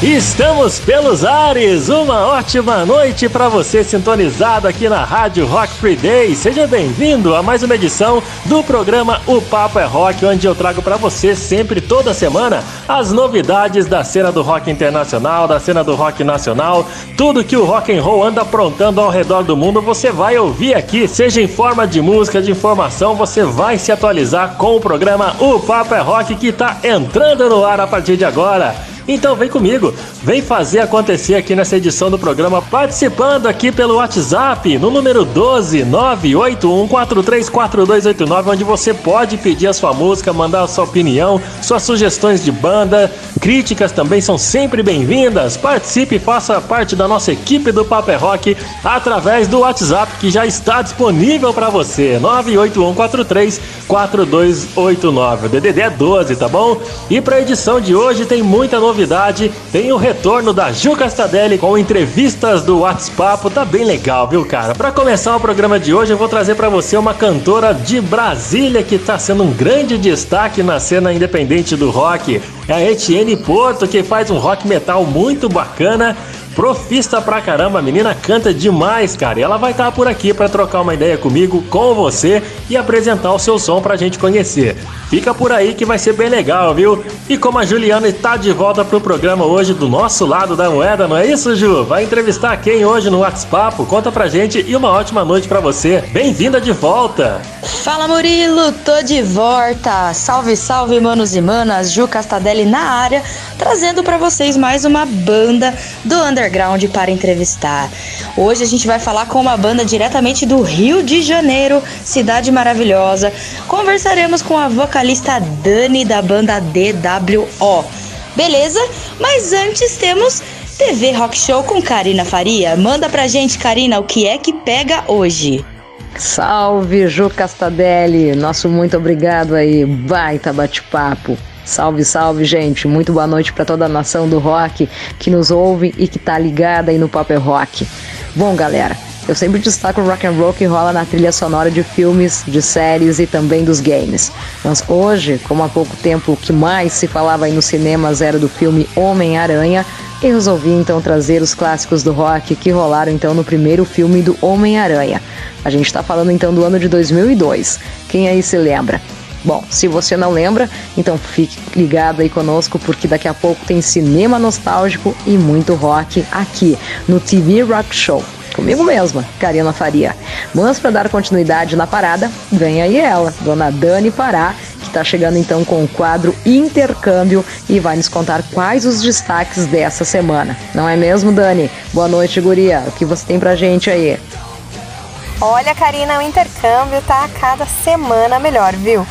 Estamos pelos ares! Uma ótima noite para você sintonizado aqui na Rádio Rock Free Day. Seja bem-vindo a mais uma edição do programa O Papo é Rock, onde eu trago para você sempre toda semana as novidades da cena do rock internacional, da cena do rock nacional, tudo que o rock and roll anda aprontando ao redor do mundo, você vai ouvir aqui, seja em forma de música, de informação, você vai se atualizar com o programa O Papo é Rock que está entrando no ar a partir de agora. Então vem comigo, vem fazer acontecer aqui nessa edição do programa, participando aqui pelo WhatsApp no número 12 981434289, onde você pode pedir a sua música, mandar a sua opinião, suas sugestões de banda, críticas também são sempre bem-vindas. Participe e faça parte da nossa equipe do Paper é Rock através do WhatsApp que já está disponível para você, 981434289. O DDD é 12, tá bom? E para a edição de hoje tem muita novidade novidade, tem o retorno da Ju Castadelli com entrevistas do WhatsApp, tá bem legal, viu, cara? Para começar o programa de hoje, eu vou trazer para você uma cantora de Brasília que tá sendo um grande destaque na cena independente do rock. É a Etienne Porto, que faz um rock metal muito bacana profista pra caramba, a menina canta demais, cara. E ela vai estar tá por aqui para trocar uma ideia comigo, com você e apresentar o seu som pra gente conhecer. Fica por aí que vai ser bem legal, viu? E como a Juliana está de volta pro programa hoje do nosso lado da moeda, não é isso, Ju? Vai entrevistar quem hoje no WhatsApp? Conta pra gente e uma ótima noite para você. Bem-vinda de volta! Fala Murilo, tô de volta. Salve, salve, manos e manas. Ju Castadelli na área, trazendo para vocês mais uma banda do underground para entrevistar. Hoje a gente vai falar com uma banda diretamente do Rio de Janeiro, cidade maravilhosa. Conversaremos com a vocalista Dani da banda DWO. Beleza? Mas antes temos TV Rock Show com Karina Faria. Manda pra gente, Karina, o que é que pega hoje? Salve, Ju Castadelli. Nosso muito obrigado aí. Baita bate-papo. Salve, salve, gente. Muito boa noite para toda a nação do rock que nos ouve e que tá ligada aí no Paper Rock. Bom, galera, eu sempre destaco o rock and roll que rola na trilha sonora de filmes, de séries e também dos games. Mas hoje, como há pouco tempo o que mais se falava aí nos cinemas era do filme Homem-Aranha, eu resolvi então trazer os clássicos do rock que rolaram então no primeiro filme do Homem-Aranha. A gente está falando então do ano de 2002. Quem aí se lembra? Bom, se você não lembra, então fique ligado aí conosco porque daqui a pouco tem cinema nostálgico e muito rock aqui no TV Rock Show comigo mesma, Karina Faria. Mas para dar continuidade na parada, vem aí ela, Dona Dani Pará, que está chegando então com o quadro Intercâmbio e vai nos contar quais os destaques dessa semana. Não é mesmo, Dani? Boa noite, guria. O que você tem pra gente aí? Olha, Karina, o intercâmbio tá a cada semana melhor, viu?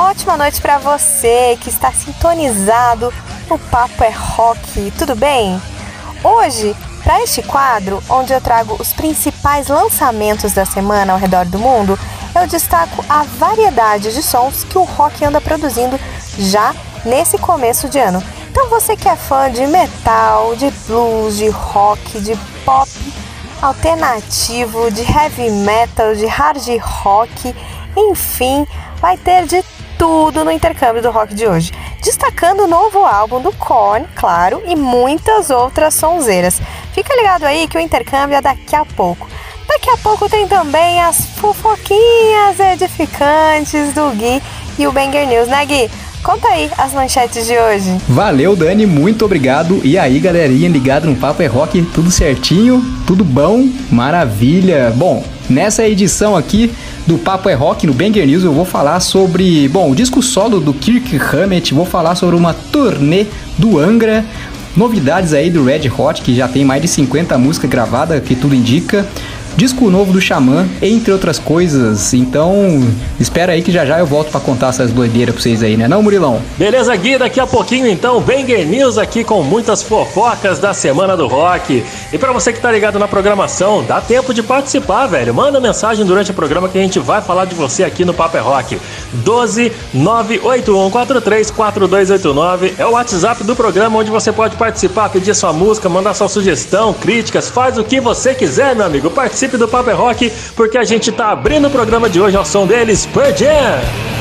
Ótima noite para você que está sintonizado no Papo é Rock. Tudo bem? Hoje para este quadro, onde eu trago os principais lançamentos da semana ao redor do mundo, eu destaco a variedade de sons que o rock anda produzindo já nesse começo de ano. Então você que é fã de metal, de blues, de rock, de pop alternativo, de heavy metal, de hard rock, enfim, vai ter de tudo no intercâmbio do rock de hoje, destacando o novo álbum do Korn, claro, e muitas outras sonzeiras. Fica ligado aí que o intercâmbio é daqui a pouco. Daqui a pouco tem também as fofoquinhas edificantes do Gui e o Banger News, né Gui? Conta aí as manchetes de hoje. Valeu, Dani, muito obrigado. E aí, galerinha ligado no Papo é Rock, tudo certinho? Tudo bom? Maravilha. Bom, nessa edição aqui do Papo é Rock no Banger News eu vou falar sobre, bom, o disco solo do Kirk Hammett, vou falar sobre uma turnê do Angra, novidades aí do Red Hot, que já tem mais de 50 músicas gravadas, que tudo indica disco novo do Xamã, entre outras coisas. Então, espera aí que já já eu volto para contar essas doideiras pra vocês aí, né? Não, Murilão? Beleza, Gui, daqui a pouquinho então, Banger News aqui com muitas fofocas da semana do rock. E para você que tá ligado na programação, dá tempo de participar, velho. Manda mensagem durante o programa que a gente vai falar de você aqui no Paper é Rock. 12 98143 4289 é o WhatsApp do programa onde você pode participar, pedir sua música, mandar sua sugestão, críticas, faz o que você quiser, meu amigo. Participe do Paper é Rock porque a gente tá abrindo o programa de hoje ao som deles, Pearl Jam.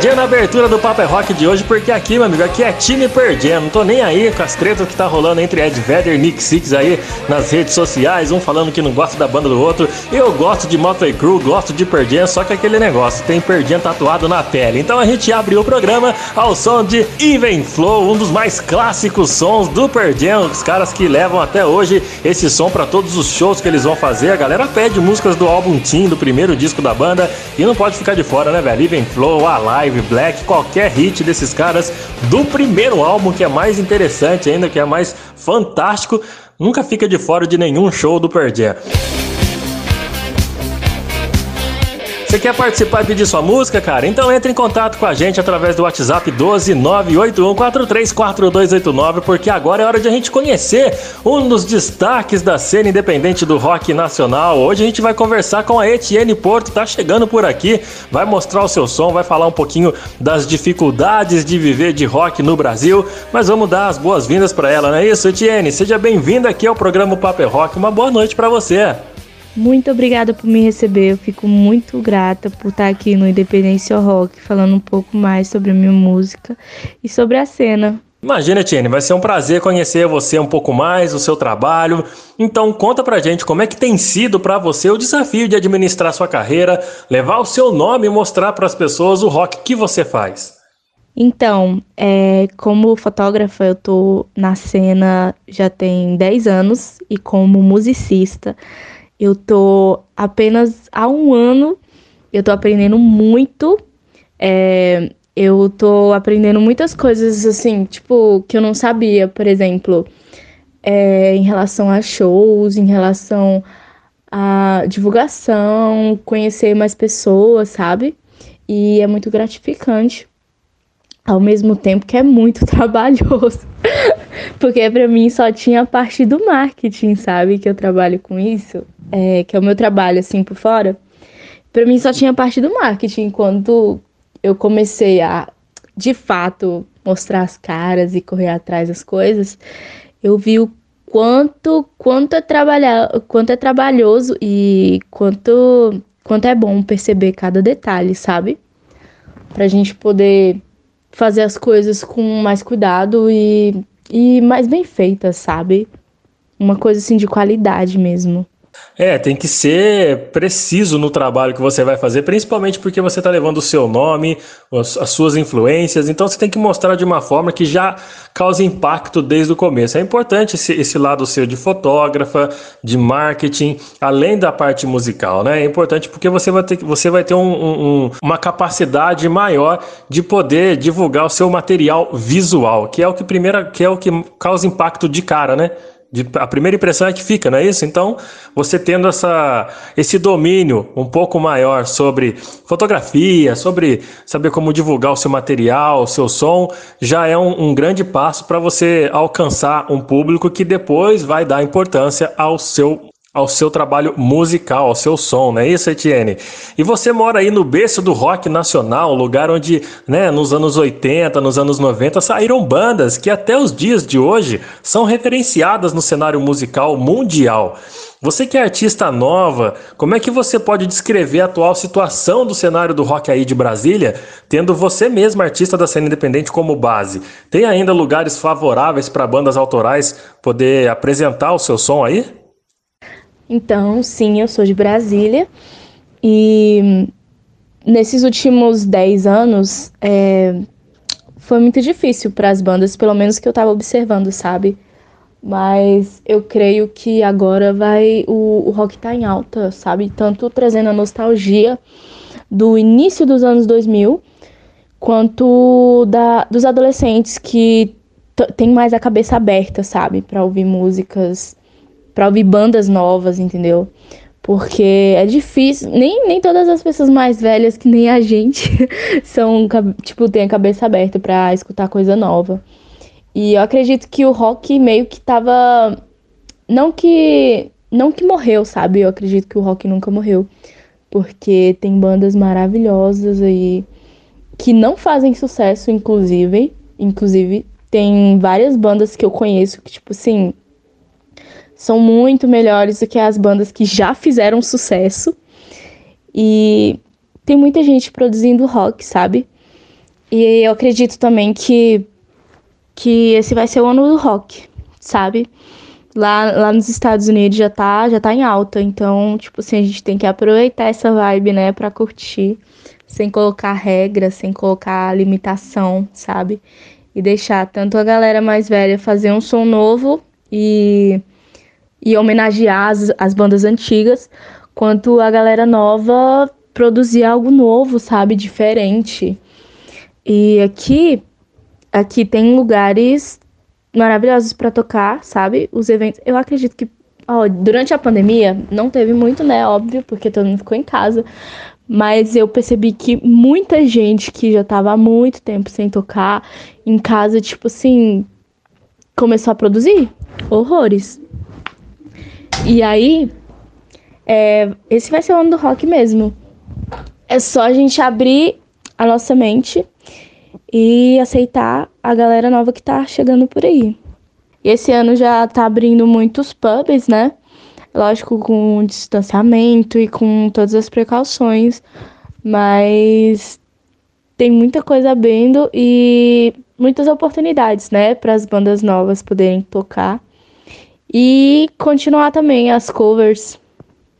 Perdendo na abertura do Paper é Rock de hoje, porque aqui, meu amigo, aqui é time Perdendo. Não tô nem aí com as tretas que tá rolando entre Ed Vedder e Nick Six aí nas redes sociais, um falando que não gosta da banda do outro. Eu gosto de Motley Crue, gosto de Perdendo, só que aquele negócio, tem Perdendo tatuado na pele. Então a gente abriu o programa ao som de Even Flow, um dos mais clássicos sons do Perdendo, os caras que levam até hoje esse som para todos os shows que eles vão fazer. A galera pede músicas do álbum Team, do primeiro disco da banda, e não pode ficar de fora, né, velho? Even Flow, Alive, Black, qualquer hit desses caras do primeiro álbum, que é mais interessante ainda, que é mais fantástico, nunca fica de fora de nenhum show do Pearl Jam. Você quer participar e pedir sua música, cara? Então entre em contato com a gente através do WhatsApp 12981434289, porque agora é hora de a gente conhecer um dos destaques da cena independente do rock nacional. Hoje a gente vai conversar com a Etienne Porto, tá chegando por aqui, vai mostrar o seu som, vai falar um pouquinho das dificuldades de viver de rock no Brasil, mas vamos dar as boas-vindas para ela, não é isso, Etienne? Seja bem-vinda aqui ao programa Paper Rock. Uma boa noite para você. Muito obrigada por me receber. Eu fico muito grata por estar aqui no Independência Rock, falando um pouco mais sobre a minha música e sobre a cena. Imagina, Tiene, vai ser um prazer conhecer você um pouco mais, o seu trabalho. Então, conta pra gente como é que tem sido para você o desafio de administrar sua carreira, levar o seu nome e mostrar para as pessoas o rock que você faz. Então, é, como fotógrafa, eu tô na cena já tem 10 anos e como musicista, eu tô apenas há um ano, eu tô aprendendo muito. É, eu tô aprendendo muitas coisas, assim, tipo, que eu não sabia, por exemplo, é, em relação a shows, em relação a divulgação, conhecer mais pessoas, sabe? E é muito gratificante. Ao mesmo tempo que é muito trabalhoso. Porque para mim só tinha a parte do marketing, sabe? Que eu trabalho com isso é, que é o meu trabalho assim por fora, para mim só tinha parte do marketing. Quando eu comecei a, de fato, mostrar as caras e correr atrás das coisas, eu vi o quanto quanto é trabalhar, quanto é trabalhoso e quanto quanto é bom perceber cada detalhe, sabe? Pra gente poder fazer as coisas com mais cuidado e, e mais bem feitas, sabe? Uma coisa assim de qualidade mesmo. É, tem que ser preciso no trabalho que você vai fazer, principalmente porque você está levando o seu nome, as suas influências, então você tem que mostrar de uma forma que já cause impacto desde o começo. É importante esse, esse lado seu de fotógrafa, de marketing, além da parte musical, né? É importante porque você vai ter, você vai ter um, um, uma capacidade maior de poder divulgar o seu material visual, que é o que primeira, que é o que causa impacto de cara, né? De, a primeira impressão é que fica, não é isso? Então, você tendo essa, esse domínio um pouco maior sobre fotografia, sobre saber como divulgar o seu material, o seu som, já é um, um grande passo para você alcançar um público que depois vai dar importância ao seu ao seu trabalho musical, ao seu som, não é isso, Etienne? E você mora aí no berço do rock nacional, lugar onde, né, nos anos 80, nos anos 90, saíram bandas que até os dias de hoje são referenciadas no cenário musical mundial. Você que é artista nova, como é que você pode descrever a atual situação do cenário do rock aí de Brasília, tendo você mesmo artista da cena independente como base? Tem ainda lugares favoráveis para bandas autorais poder apresentar o seu som aí? Então, sim, eu sou de Brasília e nesses últimos 10 anos é, foi muito difícil para as bandas, pelo menos que eu estava observando, sabe? Mas eu creio que agora vai o, o rock tá em alta, sabe? Tanto trazendo a nostalgia do início dos anos 2000, quanto da, dos adolescentes que tem mais a cabeça aberta, sabe, para ouvir músicas para ouvir bandas novas, entendeu? Porque é difícil, nem, nem todas as pessoas mais velhas que nem a gente são, tipo, tem a cabeça aberta para escutar coisa nova. E eu acredito que o rock meio que tava não que não que morreu, sabe? Eu acredito que o rock nunca morreu, porque tem bandas maravilhosas aí que não fazem sucesso, inclusive, inclusive tem várias bandas que eu conheço que tipo assim, são muito melhores do que as bandas que já fizeram sucesso. E tem muita gente produzindo rock, sabe? E eu acredito também que, que esse vai ser o ano do rock, sabe? Lá, lá nos Estados Unidos já tá, já tá em alta, então, tipo assim, a gente tem que aproveitar essa vibe, né, pra curtir, sem colocar regra, sem colocar limitação, sabe? E deixar tanto a galera mais velha fazer um som novo e, e homenagear as, as bandas antigas, quanto a galera nova produzir algo novo, sabe? Diferente. E aqui, aqui tem lugares maravilhosos para tocar, sabe? Os eventos. Eu acredito que ó, durante a pandemia não teve muito, né? Óbvio, porque todo mundo ficou em casa. Mas eu percebi que muita gente que já tava há muito tempo sem tocar em casa, tipo assim, começou a produzir horrores. E aí, é, esse vai ser o ano do rock mesmo. É só a gente abrir a nossa mente e aceitar a galera nova que tá chegando por aí. E esse ano já tá abrindo muitos pubs, né? Lógico, com distanciamento e com todas as precauções, mas tem muita coisa abrindo e muitas oportunidades, né, para as bandas novas poderem tocar e continuar também as covers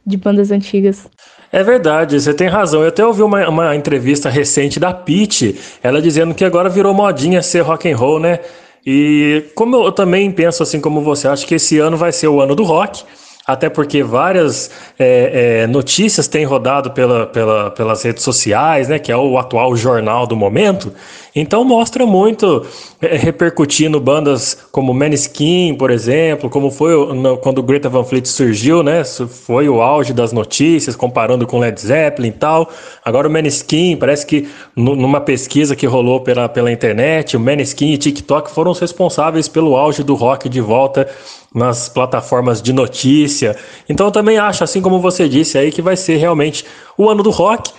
de bandas antigas. É verdade, você tem razão. Eu até ouvi uma, uma entrevista recente da Pete, ela dizendo que agora virou modinha ser rock and roll, né? E como eu também penso assim como você, acho que esse ano vai ser o ano do rock até porque várias é, é, notícias têm rodado pela, pela, pelas redes sociais, né, que é o atual jornal do momento. Então mostra muito é, repercutindo bandas como Maneskin, por exemplo, como foi no, quando Greta Van Fleet surgiu, né? Foi o auge das notícias, comparando com Led Zeppelin e tal. Agora o Maneskin, parece que numa pesquisa que rolou pela, pela internet, o Maneskin e TikTok foram os responsáveis pelo auge do rock de volta nas plataformas de notícia. Então eu também acho, assim como você disse aí, que vai ser realmente o ano do rock.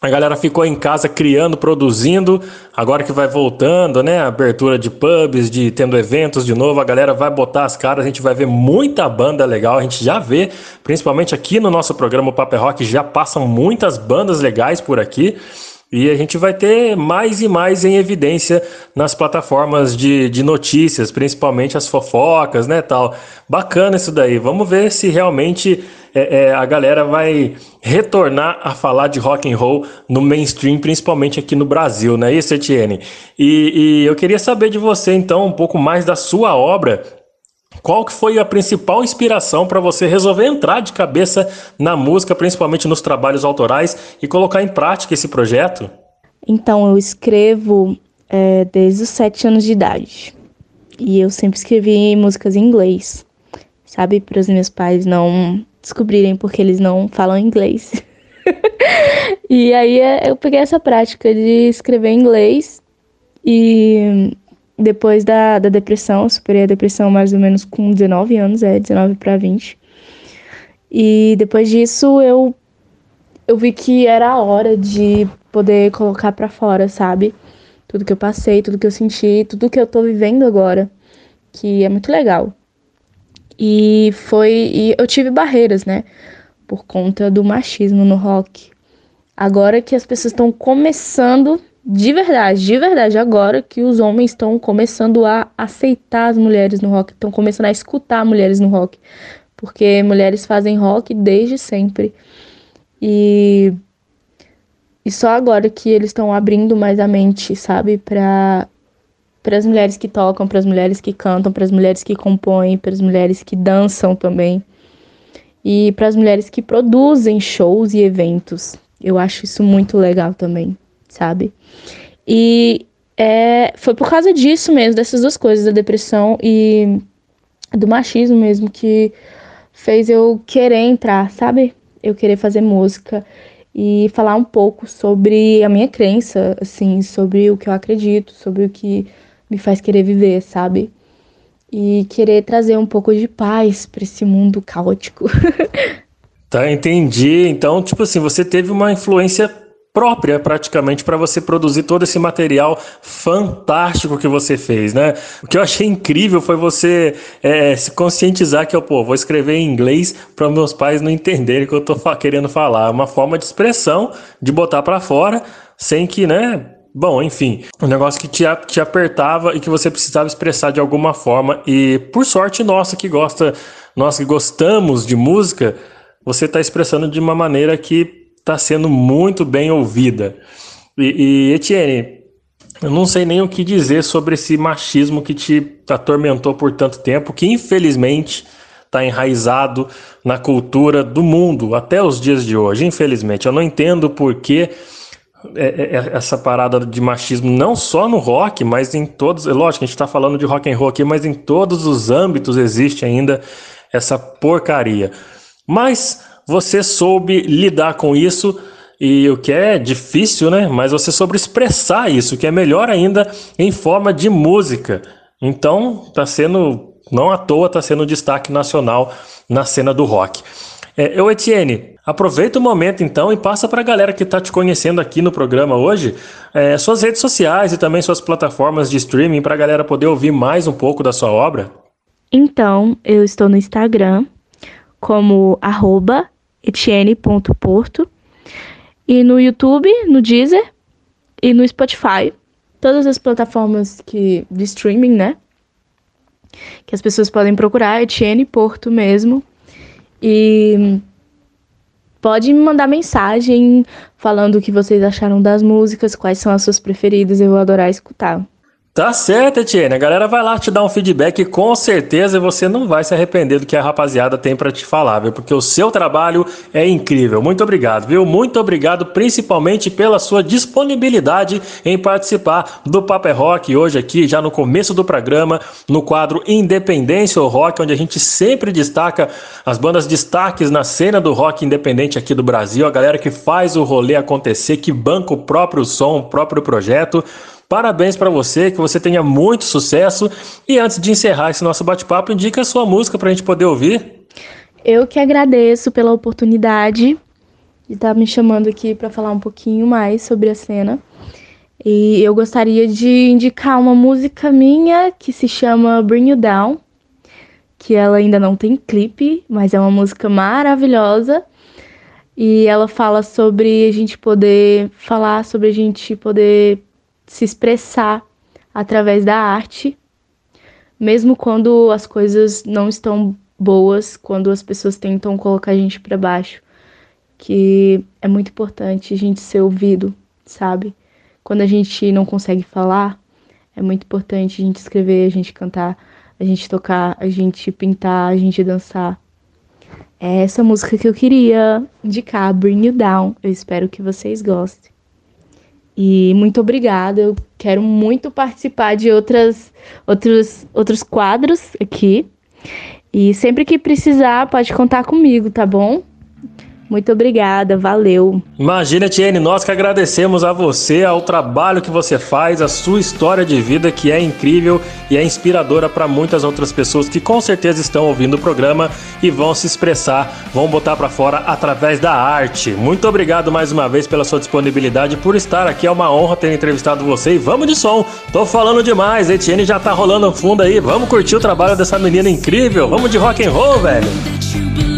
A galera ficou em casa criando, produzindo. Agora que vai voltando, né? Abertura de pubs, de tendo eventos de novo, a galera vai botar as caras. A gente vai ver muita banda legal. A gente já vê, principalmente aqui no nosso programa Paper Rock, já passam muitas bandas legais por aqui. E a gente vai ter mais e mais em evidência nas plataformas de, de notícias, principalmente as fofocas, né, tal. Bacana isso daí. Vamos ver se realmente é, é, a galera vai retornar a falar de rock and roll no mainstream, principalmente aqui no Brasil, não é isso, Etienne? E, e eu queria saber de você, então, um pouco mais da sua obra qual que foi a principal inspiração para você resolver entrar de cabeça na música, principalmente nos trabalhos autorais, e colocar em prática esse projeto? Então, eu escrevo é, desde os sete anos de idade. E eu sempre escrevi músicas em inglês, sabe? Para os meus pais não descobrirem porque eles não falam inglês. e aí é, eu peguei essa prática de escrever em inglês e depois da, da depressão, superei a depressão mais ou menos com 19 anos, é 19 para 20. E depois disso eu eu vi que era a hora de poder colocar para fora, sabe? Tudo que eu passei, tudo que eu senti, tudo que eu tô vivendo agora, que é muito legal. E foi e eu tive barreiras, né? Por conta do machismo no rock. Agora que as pessoas estão começando de verdade, de verdade, agora que os homens estão começando a aceitar as mulheres no rock, estão começando a escutar mulheres no rock, porque mulheres fazem rock desde sempre. E, e só agora que eles estão abrindo mais a mente, sabe, para para as mulheres que tocam, para as mulheres que cantam, para as mulheres que compõem, para as mulheres que dançam também. E para as mulheres que produzem shows e eventos. Eu acho isso muito legal também sabe? E é, foi por causa disso mesmo, dessas duas coisas, da depressão e do machismo mesmo, que fez eu querer entrar, sabe? Eu querer fazer música e falar um pouco sobre a minha crença, assim, sobre o que eu acredito, sobre o que me faz querer viver, sabe? E querer trazer um pouco de paz para esse mundo caótico. tá, entendi. Então, tipo assim, você teve uma influência própria praticamente para você produzir todo esse material fantástico que você fez, né? O que eu achei incrível foi você é, se conscientizar que eu, pô, vou escrever em inglês para meus pais não entenderem o que eu tô querendo falar. É uma forma de expressão, de botar para fora, sem que, né, Bom, enfim, um negócio que te, te apertava e que você precisava expressar de alguma forma. E por sorte nossa que gosta, nós que gostamos de música, você está expressando de uma maneira que está sendo muito bem ouvida. E, e Etienne, eu não sei nem o que dizer sobre esse machismo que te atormentou por tanto tempo, que infelizmente está enraizado na cultura do mundo até os dias de hoje. Infelizmente, eu não entendo por que é, é, é, essa parada de machismo não só no rock, mas em todos. Lógico, a gente está falando de rock and roll aqui, mas em todos os âmbitos existe ainda essa porcaria. Mas você soube lidar com isso e o que é difícil, né? Mas você soube expressar isso, que é melhor ainda em forma de música. Então, está sendo, não à toa, está sendo destaque nacional na cena do rock. É, eu, Etienne, aproveita o momento então e passa para a galera que está te conhecendo aqui no programa hoje é, suas redes sociais e também suas plataformas de streaming para a galera poder ouvir mais um pouco da sua obra. Então, eu estou no Instagram como arroba etienne.porto e no YouTube, no Deezer e no Spotify. Todas as plataformas que, de streaming, né? Que as pessoas podem procurar, Etienne Porto mesmo. E pode me mandar mensagem falando o que vocês acharam das músicas, quais são as suas preferidas, eu vou adorar escutar. Tá certo, Etienne. A galera vai lá te dar um feedback e com certeza você não vai se arrepender do que a rapaziada tem para te falar, viu? Porque o seu trabalho é incrível. Muito obrigado, viu? Muito obrigado principalmente pela sua disponibilidade em participar do Paper é Rock hoje aqui, já no começo do programa, no quadro Independência ou Rock, onde a gente sempre destaca as bandas destaques na cena do rock independente aqui do Brasil, a galera que faz o rolê acontecer, que banca o próprio som, o próprio projeto. Parabéns para você, que você tenha muito sucesso. E antes de encerrar esse nosso bate-papo, indica a sua música para a gente poder ouvir. Eu que agradeço pela oportunidade de estar me chamando aqui para falar um pouquinho mais sobre a cena. E eu gostaria de indicar uma música minha que se chama Bring You Down, que ela ainda não tem clipe, mas é uma música maravilhosa. E ela fala sobre a gente poder falar, sobre a gente poder se expressar através da arte, mesmo quando as coisas não estão boas, quando as pessoas tentam colocar a gente para baixo, que é muito importante a gente ser ouvido, sabe? Quando a gente não consegue falar, é muito importante a gente escrever, a gente cantar, a gente tocar, a gente pintar, a gente dançar. É essa música que eu queria indicar, Bring You Down. Eu espero que vocês gostem. E muito obrigada. Eu quero muito participar de outras, outros, outros quadros aqui. E sempre que precisar, pode contar comigo, tá bom? Muito obrigada, valeu. Imagina, Tiene, nós que agradecemos a você, ao trabalho que você faz, a sua história de vida que é incrível e é inspiradora para muitas outras pessoas que com certeza estão ouvindo o programa e vão se expressar, vão botar para fora através da arte. Muito obrigado mais uma vez pela sua disponibilidade, por estar aqui. É uma honra ter entrevistado você e vamos de som. Tô falando demais, Etienne já tá rolando fundo aí. Vamos curtir o trabalho dessa menina incrível. Vamos de rock and roll, velho.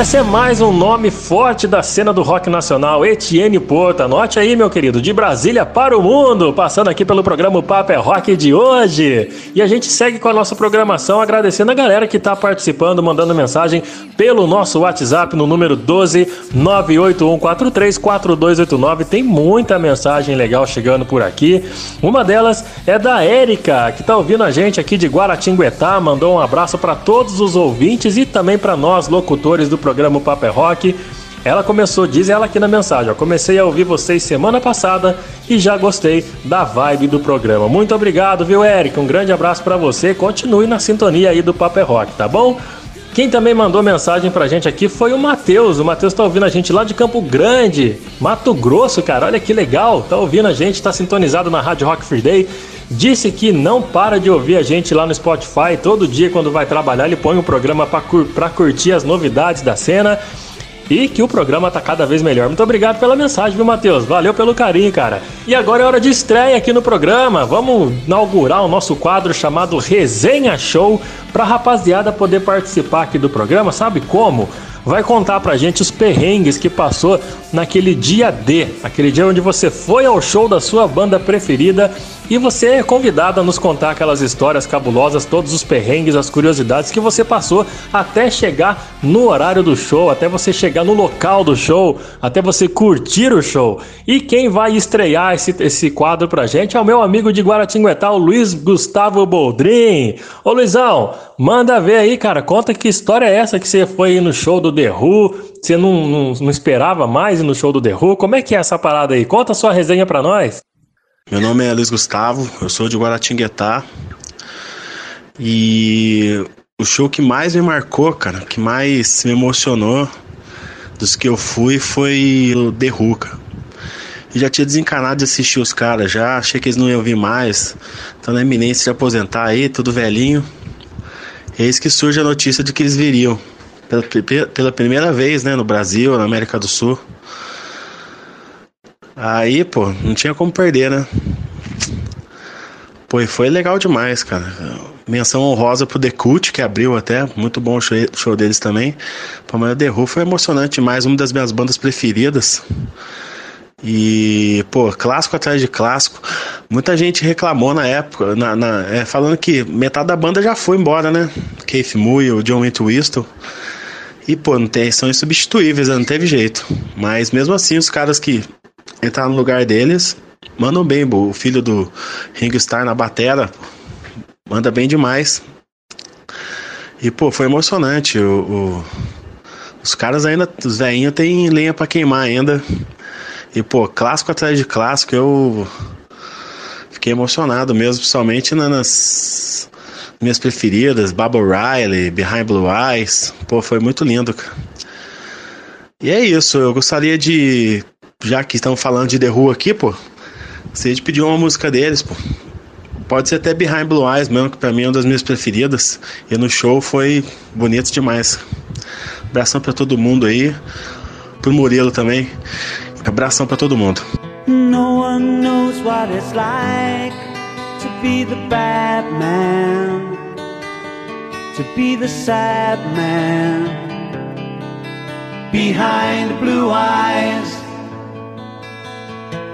Esse é mais um nome forte da cena do rock nacional, Etienne Porta. Anote aí, meu querido, de Brasília para o mundo, passando aqui pelo programa Papo é Rock de hoje. E a gente segue com a nossa programação, agradecendo a galera que está participando, mandando mensagem pelo nosso WhatsApp no número 12 981434289. Tem muita mensagem legal chegando por aqui. Uma delas é da Érica, que está ouvindo a gente aqui de Guaratinguetá, mandou um abraço para todos os ouvintes e também para nós, locutores do programa Paper é Rock. Ela começou, diz ela aqui na mensagem, ó, comecei a ouvir vocês semana passada e já gostei da vibe do programa. Muito obrigado, viu, Eric? Um grande abraço para você. Continue na sintonia aí do Paper é Rock, tá bom? Quem também mandou mensagem pra gente aqui foi o Matheus. O Matheus tá ouvindo a gente lá de Campo Grande, Mato Grosso, cara. Olha que legal. Tá ouvindo a gente, tá sintonizado na Rádio Rock Free Day. Disse que não para de ouvir a gente lá no Spotify. Todo dia, quando vai trabalhar, ele põe o um programa pra, cur curtir as novidades da cena e que o programa tá cada vez melhor. Muito obrigado pela mensagem, viu, Matheus? Valeu pelo carinho, cara. E agora é hora de estreia aqui no programa. Vamos inaugurar o nosso quadro chamado Resenha Show pra rapaziada poder participar aqui do programa. Sabe como? vai contar pra gente os perrengues que passou naquele dia D, aquele dia onde você foi ao show da sua banda preferida e você é convidado a nos contar aquelas histórias cabulosas, todos os perrengues, as curiosidades que você passou até chegar no horário do show, até você chegar no local do show, até você curtir o show. E quem vai estrear esse, esse quadro pra gente é o meu amigo de Guaratinguetá, o Luiz Gustavo Boldrin. Ô Luizão, manda ver aí, cara, conta que história é essa que você foi no show do The Who, você não, não, não esperava mais ir no show do The Who? Como é que é essa parada aí? Conta a sua resenha pra nós. Meu nome é Luiz Gustavo, eu sou de Guaratinguetá. E o show que mais me marcou, cara, que mais me emocionou dos que eu fui foi o The. Eu já tinha desencanado de assistir os caras já, achei que eles não iam vir mais. Estão na iminência de aposentar aí, tudo velhinho. Eis que surge a notícia de que eles viriam pela, pela primeira vez, né, no Brasil, na América do Sul. Aí, pô, não tinha como perder, né? Pô, e foi legal demais, cara. Menção honrosa pro The Cult, que abriu até. Muito bom o show, show deles também. O The Who foi emocionante demais. Uma das minhas bandas preferidas. E, pô, clássico atrás de clássico. Muita gente reclamou na época, na, na é, falando que metade da banda já foi embora, né? Keith Moore, o John Entwistle. E, pô, não tem, são insubstituíveis, né? não teve jeito. Mas mesmo assim, os caras que entrar no lugar deles. Mandam bem, o filho do Ringo Starr na batera. Manda bem demais. E, pô, foi emocionante. O, o os caras ainda, os velhinhos tem lenha para queimar ainda. E, pô, clássico atrás de clássico, eu fiquei emocionado mesmo, principalmente nas minhas preferidas, Baba Riley, Behind Blue Eyes. Pô, foi muito lindo, cara. E é isso, eu gostaria de já que estamos falando de The Who aqui, pô, você pediu uma música deles, pô. Pode ser até Behind Blue Eyes mesmo, que pra mim é uma das minhas preferidas. E no show foi bonito demais. Abração pra todo mundo aí. Pro Murilo também. Abração pra todo mundo. No one knows what it's like to be the bad man, to be the sad man behind blue eyes.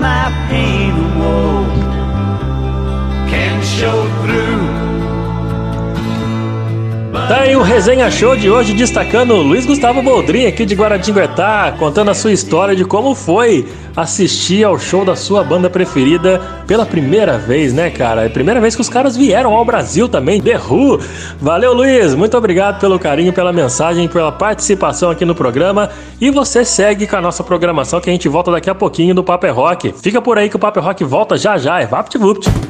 my pain and woe can show Tá aí o Resenha Show de hoje destacando o Luiz Gustavo Boldrin aqui de Guaratinguetá, contando a sua história de como foi assistir ao show da sua banda preferida pela primeira vez, né, cara? É a primeira vez que os caras vieram ao Brasil também, The Who. Valeu, Luiz. Muito obrigado pelo carinho, pela mensagem, pela participação aqui no programa. E você segue com a nossa programação que a gente volta daqui a pouquinho do Paper é Rock. Fica por aí que o Paper é Rock volta já já. É VaptVupt.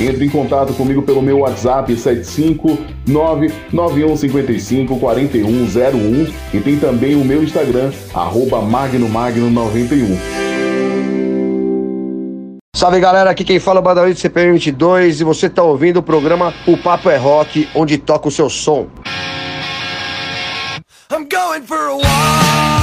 Entre em contato comigo pelo meu WhatsApp 75991554101 e tem também o meu Instagram, arroba magnomagno91. Salve galera, aqui quem fala é o Badawi do CPM 22 e você está ouvindo o programa O Papo é Rock, onde toca o seu som.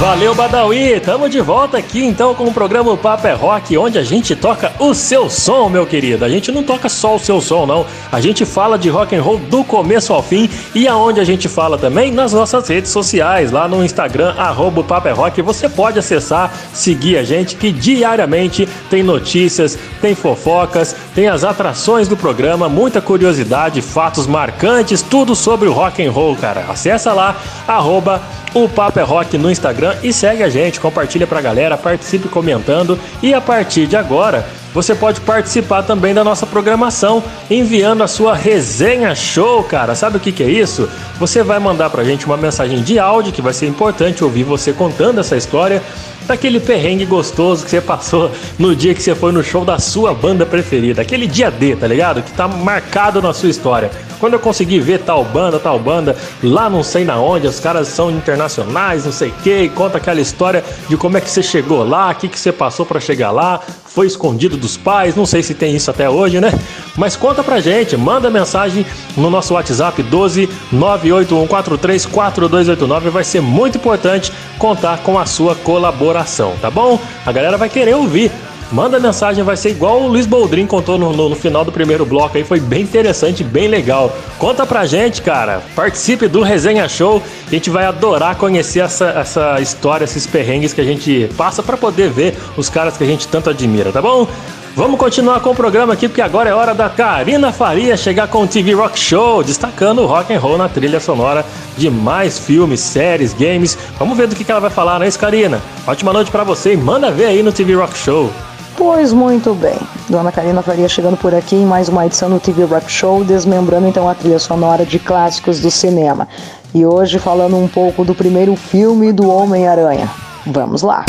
Valeu, Badawi! Tamo de volta aqui então com o programa Papo é Rock, onde a gente toca o seu som, meu querido. A gente não toca só o seu som, não. A gente fala de rock and roll do começo ao fim e aonde a gente fala também nas nossas redes sociais, lá no Instagram, arroba Papo é Rock. Você pode acessar, seguir a gente, que diariamente tem notícias, tem fofocas, tem as atrações do programa, muita curiosidade, fatos marcantes, tudo sobre o rock and roll, cara. Acessa lá, arroba o Papo é Rock no Instagram e segue a gente, compartilha pra galera, participe comentando e a partir de agora você pode participar também da nossa programação enviando a sua resenha show, cara. Sabe o que, que é isso? Você vai mandar pra gente uma mensagem de áudio que vai ser importante ouvir você contando essa história daquele perrengue gostoso que você passou no dia que você foi no show da sua banda preferida, aquele dia D, tá ligado? Que tá marcado na sua história. Quando eu consegui ver tal banda, tal banda, lá não sei na onde, os caras são internacionais, não sei o que, e conta aquela história de como é que você chegou lá, o que, que você passou para chegar lá, foi escondido dos pais, não sei se tem isso até hoje, né? Mas conta pra gente, manda mensagem no nosso WhatsApp 12 981434289, vai ser muito importante contar com a sua colaboração, tá bom? A galera vai querer ouvir Manda mensagem, vai ser igual o Luiz Boldrin contou no, no, no, final do primeiro bloco aí, foi bem interessante, bem legal. Conta pra gente, cara, participe do Resenha Show, a gente vai adorar conhecer essa, essa história, esses perrengues que a gente passa para poder ver os caras que a gente tanto admira, tá bom? Vamos continuar com o programa aqui, porque agora é hora da Karina Faria chegar com o TV Rock Show, destacando o rock and roll na trilha sonora de mais filmes, séries, games. Vamos ver do que ela vai falar, não é isso, Karina? Ótima noite para você e manda ver aí no TV Rock Show. Pois muito bem. Dona Karina Faria chegando por aqui em mais uma edição do TV Rock Show, desmembrando então a trilha sonora de clássicos do cinema. E hoje falando um pouco do primeiro filme do Homem-Aranha. Vamos lá!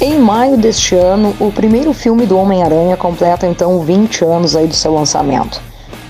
Em maio deste ano, o primeiro filme do Homem-Aranha completa então 20 anos aí do seu lançamento.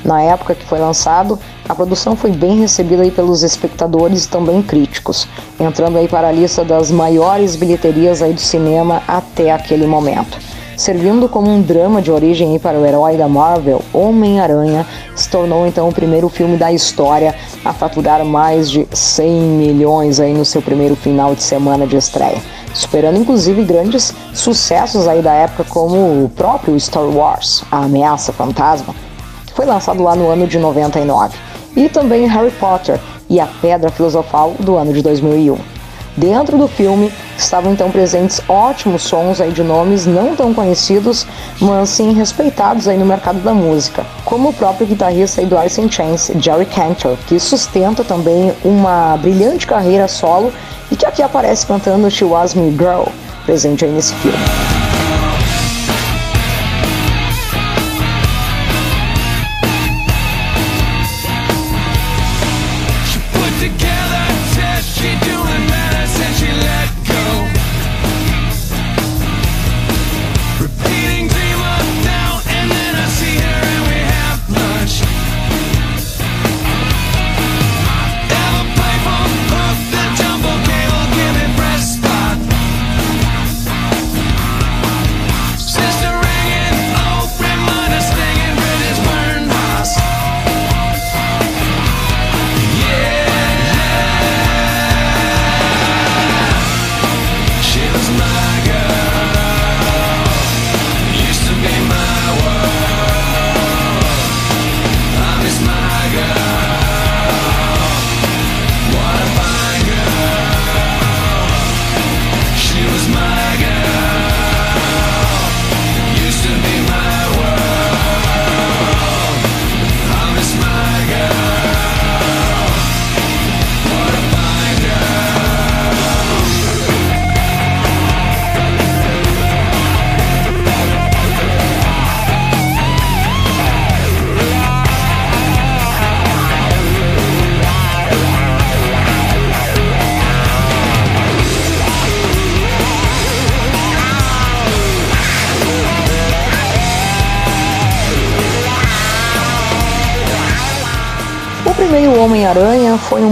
Na época que foi lançado, a produção foi bem recebida aí pelos espectadores e também críticos, entrando aí para a lista das maiores bilheterias aí do cinema até aquele momento. Servindo como um drama de origem para o herói da Marvel, Homem-Aranha se tornou então o primeiro filme da história a faturar mais de 100 milhões aí no seu primeiro final de semana de estreia, superando inclusive grandes sucessos aí da época como o próprio Star Wars, A Ameaça Fantasma, foi lançado lá no ano de 99, e também Harry Potter e a Pedra Filosofal do ano de 2001. Dentro do filme estavam então presentes ótimos sons aí de nomes não tão conhecidos, mas sim respeitados aí no mercado da música, como o próprio guitarrista do Alice in Chains, Jerry Cantor, que sustenta também uma brilhante carreira solo e que aqui aparece cantando She Was Me Girl, presente aí nesse filme.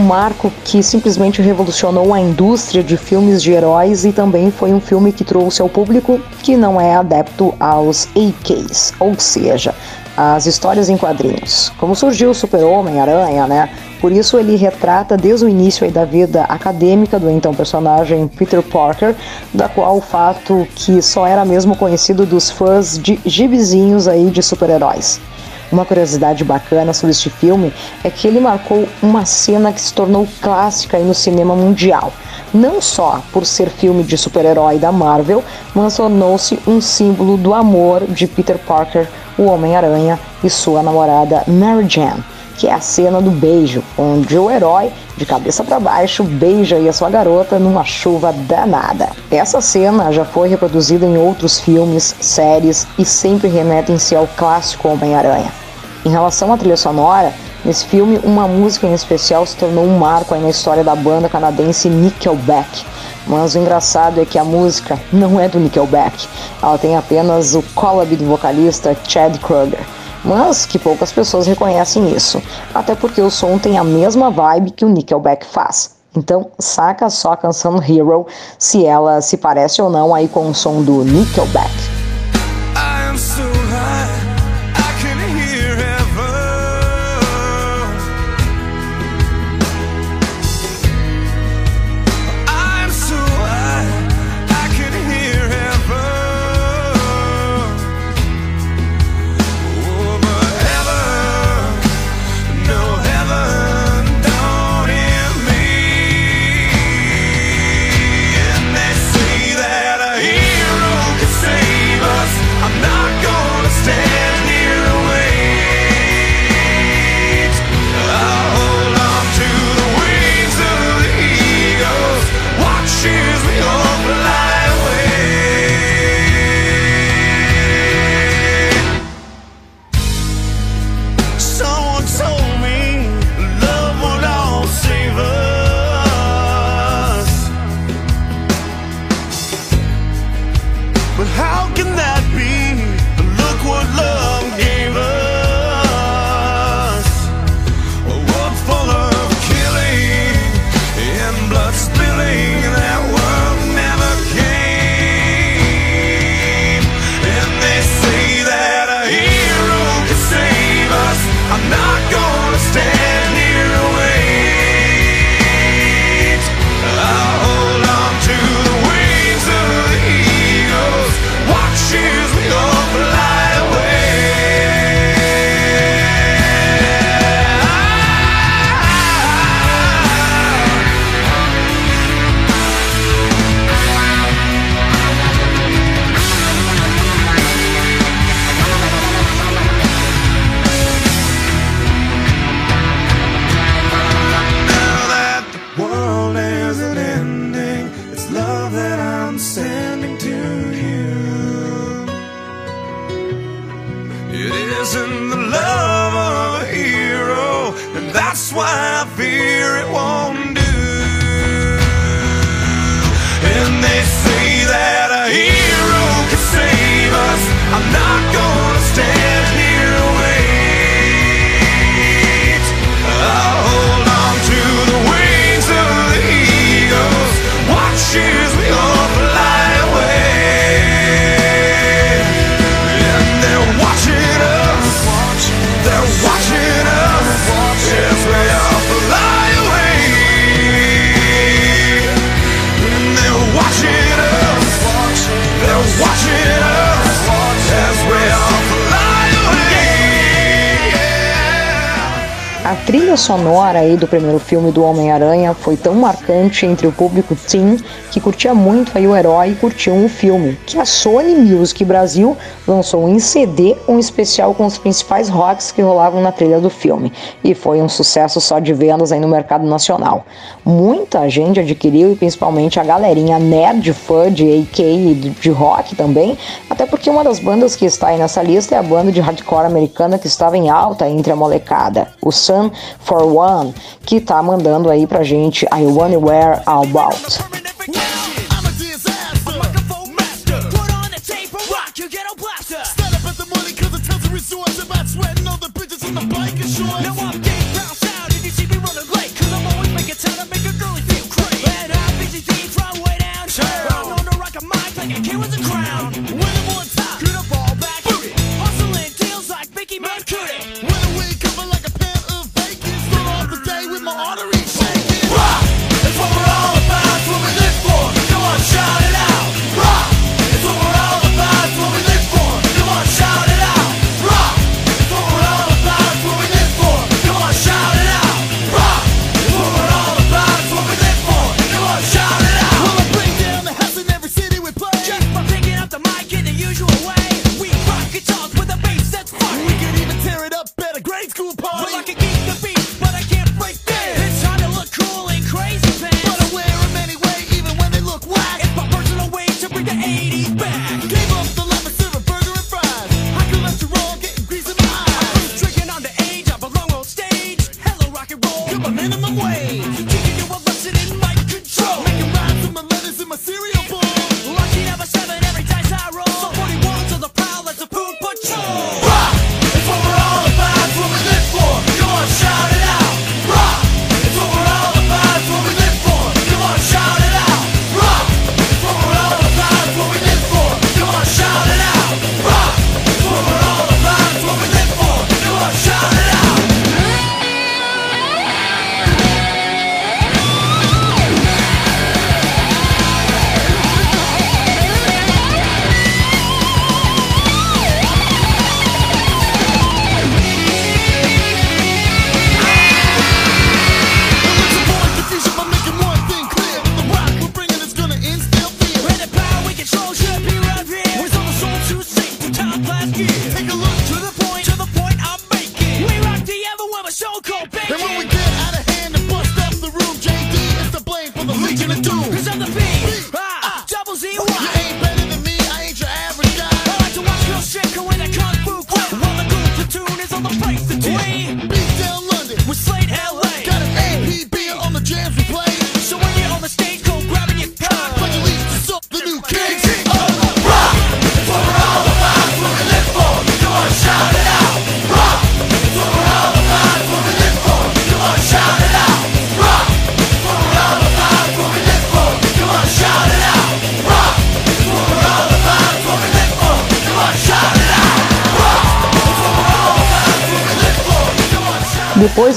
Marco que simplesmente revolucionou a indústria de filmes de heróis e também foi um filme que trouxe ao público que não é adepto aos AKs, ou seja, as histórias em quadrinhos. Como surgiu o Super-Homem, Aranha, né? Por isso ele retrata desde o início da vida acadêmica do então personagem Peter Parker, da qual o fato que só era mesmo conhecido dos fãs de gibizinhos aí de super-heróis. Uma curiosidade bacana sobre este filme é que ele marcou uma cena que se tornou clássica no cinema mundial. Não só por ser filme de super-herói da Marvel, mas tornou-se um símbolo do amor de Peter Parker, o Homem-Aranha, e sua namorada Mary Jane que é a cena do beijo, onde o herói, de cabeça para baixo, beija a sua garota numa chuva danada. Essa cena já foi reproduzida em outros filmes, séries e sempre remetem-se ao clássico Homem-Aranha. Em relação à trilha sonora, nesse filme uma música em especial se tornou um marco na história da banda canadense Nickelback. Mas o engraçado é que a música não é do Nickelback, ela tem apenas o collab do vocalista Chad Kroger mas que poucas pessoas reconhecem isso, até porque o som tem a mesma vibe que o Nickelback faz. Então, saca só a canção Hero se ela se parece ou não aí com o som do Nickelback. Sonora aí do primeiro filme do Homem-Aranha foi tão marcante entre o público teen que curtia muito aí o herói e curtiam o filme, que a Sony Music Brasil lançou em CD um especial com os principais rocks que rolavam na trilha do filme, e foi um sucesso só de vendas aí no mercado nacional. Muita gente adquiriu e principalmente a galerinha nerd fã de AK e de rock também, até porque uma das bandas que está aí nessa lista é a banda de hardcore americana que estava em alta entre a molecada, o Sun for One, que tá mandando aí pra gente I Wanna Wear About.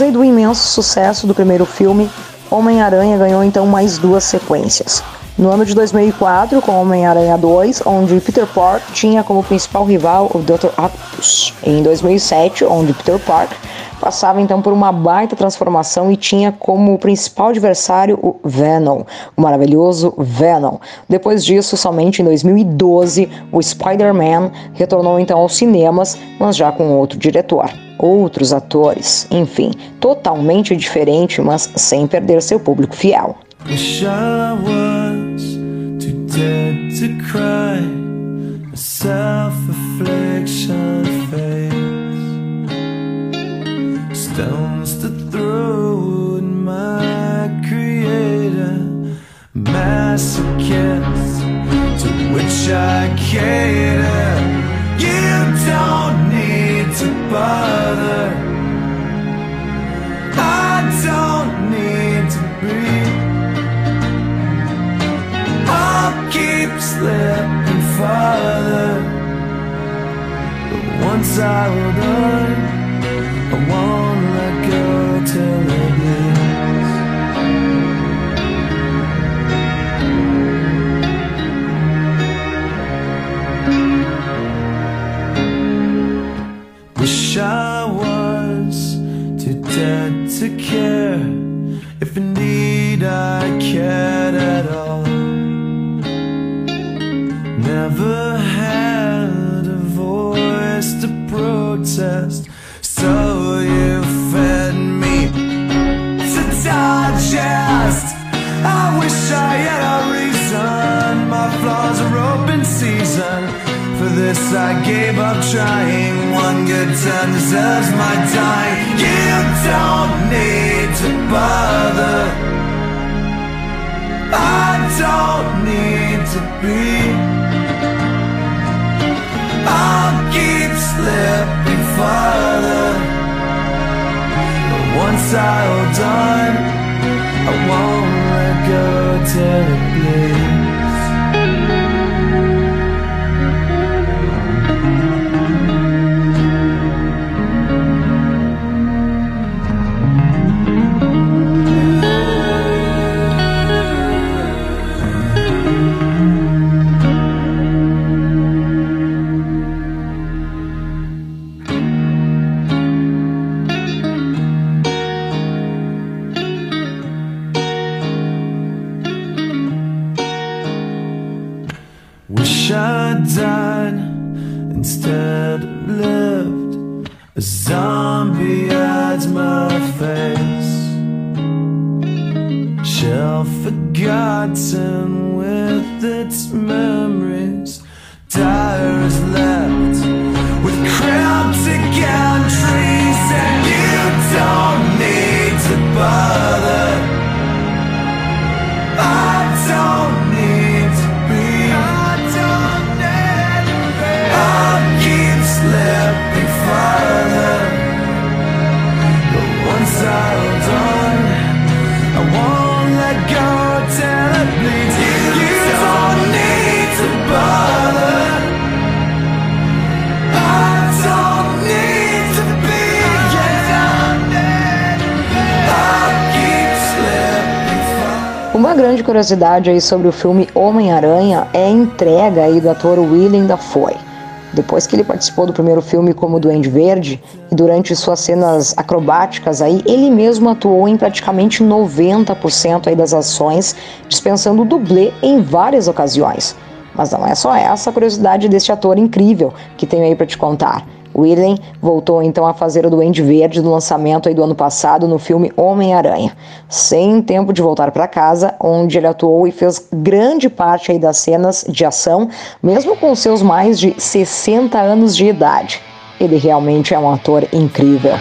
Aí do imenso sucesso do primeiro filme, Homem-Aranha ganhou então mais duas sequências. No ano de 2004, com Homem-Aranha 2, onde Peter Parker tinha como principal rival o Dr. Octopus. Em 2007, onde Peter Parker passava então por uma baita transformação e tinha como principal adversário o Venom, o maravilhoso Venom. Depois disso, somente em 2012, o Spider-Man retornou então aos cinemas, mas já com outro diretor outros atores, enfim, totalmente diferente, mas sem perder seu público fiel. Wish stones to throw at my creator, masochist to which I cater. You don't need to bother. I don't need to breathe. I'll keep slipping farther But once I hold on Wish I was too dead to care. If indeed I cared at all. Never had a voice to protest, I wish I had a reason. My flaws are open season. For this, I gave up trying. One good turn deserves my time. You don't need to bother. I don't need to be. I'll keep slipping farther But once I hold on I won't go terribly curiosidade aí sobre o filme Homem-Aranha é a entrega aí do ator Willem Dafoe. Depois que ele participou do primeiro filme como Duende Verde, e durante suas cenas acrobáticas aí, ele mesmo atuou em praticamente 90% aí das ações, dispensando dublê em várias ocasiões. Mas não é só essa a curiosidade deste ator incrível que tenho aí para te contar. Willen voltou então a fazer o Duende Verde no lançamento do ano passado no filme Homem-Aranha, sem tempo de voltar para casa, onde ele atuou e fez grande parte das cenas de ação, mesmo com seus mais de 60 anos de idade. Ele realmente é um ator incrível.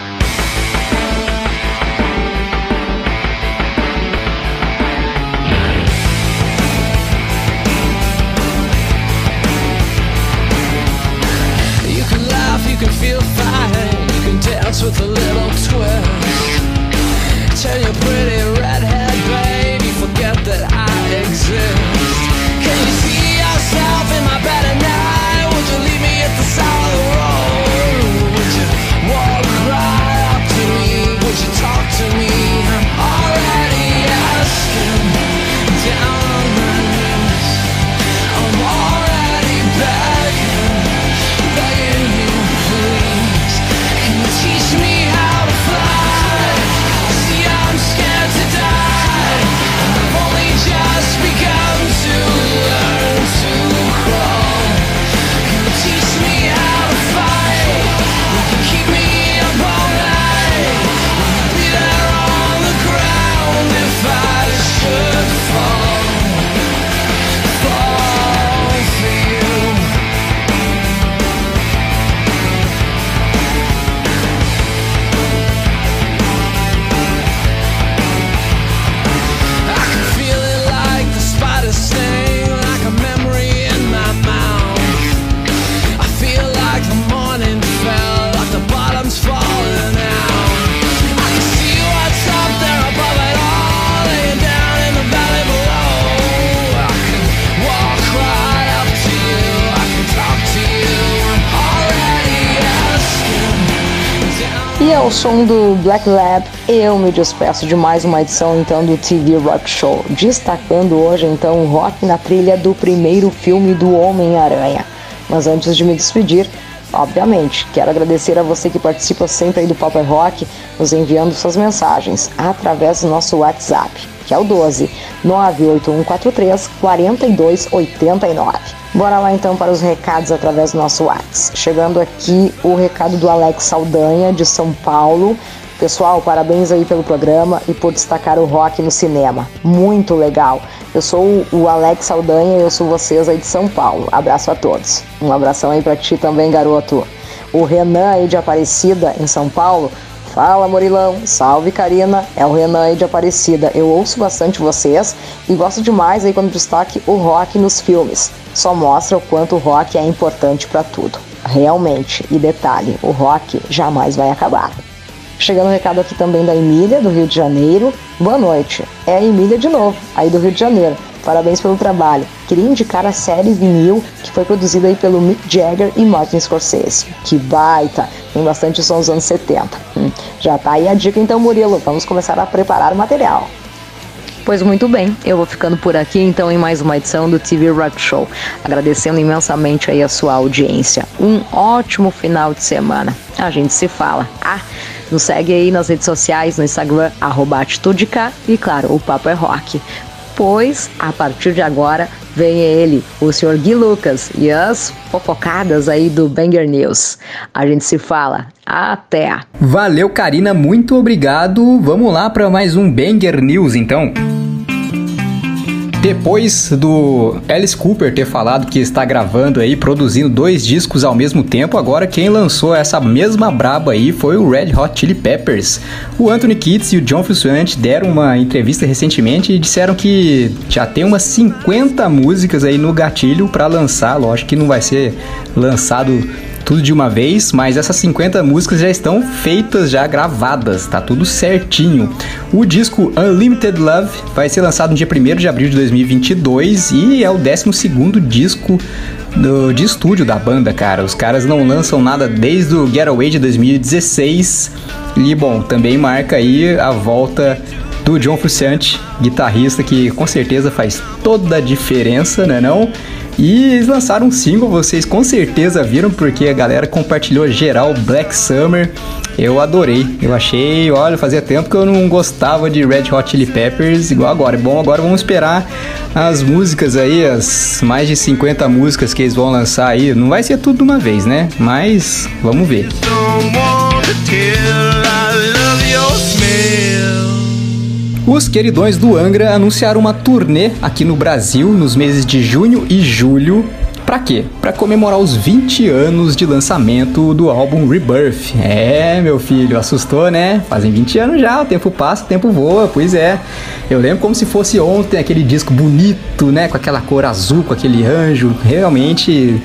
Ao som do Black Lab, eu me despeço de mais uma edição então do TV Rock Show, destacando hoje então o rock na trilha do primeiro filme do Homem-Aranha. Mas antes de me despedir, obviamente, quero agradecer a você que participa sempre aí do Papo é Rock, nos enviando suas mensagens através do nosso WhatsApp, que é o 12 98143 4289. Bora lá então para os recados através do nosso WhatsApp. Chegando aqui o recado do Alex Saldanha, de São Paulo. Pessoal, parabéns aí pelo programa e por destacar o rock no cinema. Muito legal. Eu sou o Alex Saldanha e eu sou vocês aí de São Paulo. Abraço a todos. Um abração aí para ti também, garoto. O Renan aí de Aparecida, em São Paulo. Fala, Murilão. Salve, Karina. É o Renan aí de Aparecida. Eu ouço bastante vocês e gosto demais aí quando destaque o rock nos filmes. Só mostra o quanto o rock é importante para tudo. Realmente. E detalhe, o rock jamais vai acabar. Chegando um recado aqui também da Emília, do Rio de Janeiro. Boa noite. É a Emília de novo, aí do Rio de Janeiro. Parabéns pelo trabalho. Queria indicar a série Vinil, que foi produzida aí pelo Mick Jagger e Martin Scorsese. Que baita! Tem bastante som dos anos 70. Hum, já tá aí a dica então, Murilo. Vamos começar a preparar o material. Pois muito bem, eu vou ficando por aqui então em mais uma edição do TV Rock Show, agradecendo imensamente aí a sua audiência. Um ótimo final de semana. A gente se fala. Ah, nos segue aí nas redes sociais, no Instagram, arroba AtitudeK e claro, o Papo é Rock. Pois, a partir de agora, vem ele, o Sr. Gui Lucas e as fofocadas aí do Banger News. A gente se fala. Até! Valeu, Karina, muito obrigado. Vamos lá para mais um Banger News então. Depois do Alice Cooper ter falado que está gravando aí, produzindo dois discos ao mesmo tempo, agora quem lançou essa mesma braba aí foi o Red Hot Chili Peppers. O Anthony Kids e o John Frusciante deram uma entrevista recentemente e disseram que já tem umas 50 músicas aí no gatilho para lançar. Lógico que não vai ser lançado tudo de uma vez, mas essas 50 músicas já estão feitas, já gravadas, tá tudo certinho. O disco Unlimited Love vai ser lançado no dia 1 de abril de 2022 e é o 12 disco do, de estúdio da banda, cara. Os caras não lançam nada desde o Getaway de 2016 e, bom, também marca aí a volta do John Frusciante, guitarrista que com certeza faz toda a diferença, né não? E eles lançaram um single, vocês com certeza viram, porque a galera compartilhou geral Black Summer. Eu adorei, eu achei, olha, fazia tempo que eu não gostava de Red Hot Chili Peppers igual agora. Bom, agora vamos esperar as músicas aí, as mais de 50 músicas que eles vão lançar aí. Não vai ser tudo de uma vez, né? Mas vamos ver. Os queridões do Angra anunciaram uma turnê aqui no Brasil nos meses de junho e julho. Pra quê? Pra comemorar os 20 anos de lançamento do álbum Rebirth. É, meu filho, assustou, né? Fazem 20 anos já, o tempo passa, o tempo voa, pois é. Eu lembro como se fosse ontem aquele disco bonito, né? Com aquela cor azul, com aquele anjo. Realmente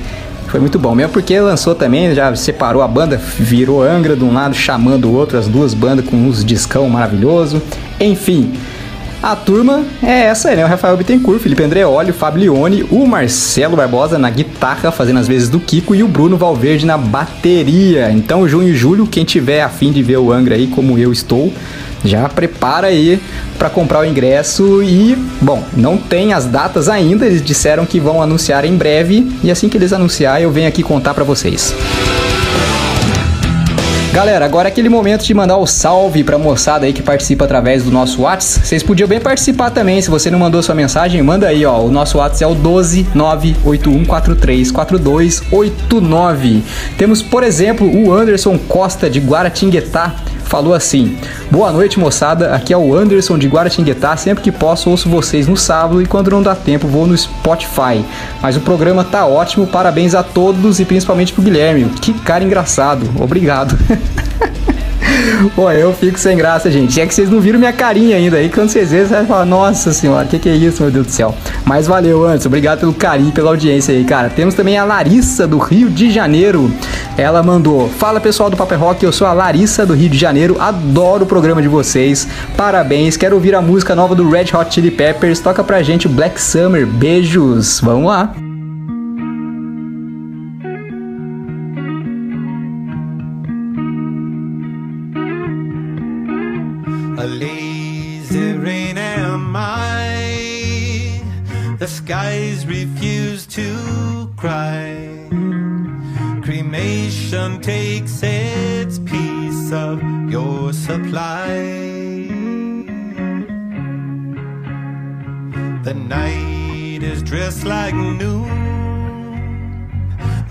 foi muito bom, mesmo porque lançou também, já separou a banda, virou Angra de um lado, chamando o outro, as duas bandas com uns discão maravilhoso. Enfim, a turma é essa aí, né? O Rafael Bittencourt, Felipe Andreoli, o Fablione, o Marcelo Barbosa na guitarra, fazendo as vezes do Kiko, e o Bruno Valverde na bateria. Então, junho e julho, quem tiver afim de ver o Angra aí, como eu estou, já prepara aí para comprar o ingresso e, bom, não tem as datas ainda, eles disseram que vão anunciar em breve e assim que eles anunciar eu venho aqui contar para vocês. Galera, agora é aquele momento de mandar o salve pra moçada aí que participa através do nosso WhatsApp. Vocês podiam bem participar também, se você não mandou sua mensagem, manda aí, ó. O nosso WhatsApp é o 12981434289. Temos, por exemplo, o Anderson Costa de Guaratinguetá falou assim: Boa noite, moçada. Aqui é o Anderson de Guaratinguetá. Sempre que posso, ouço vocês no sábado e quando não dá tempo, vou no Spotify. Mas o programa tá ótimo. Parabéns a todos e principalmente pro Guilherme. Que cara engraçado. Obrigado. Pô, eu fico sem graça, gente. É que vocês não viram minha carinha ainda aí. Quando vocês verem, você vai falar, nossa senhora, o que, que é isso, meu Deus do céu. Mas valeu, Anderson. Obrigado pelo carinho, pela audiência aí, cara. Temos também a Larissa, do Rio de Janeiro. Ela mandou: Fala pessoal do Paper Rock, eu sou a Larissa do Rio de Janeiro. Adoro o programa de vocês. Parabéns. Quero ouvir a música nova do Red Hot Chili Peppers. Toca pra gente Black Summer. Beijos. Vamos lá.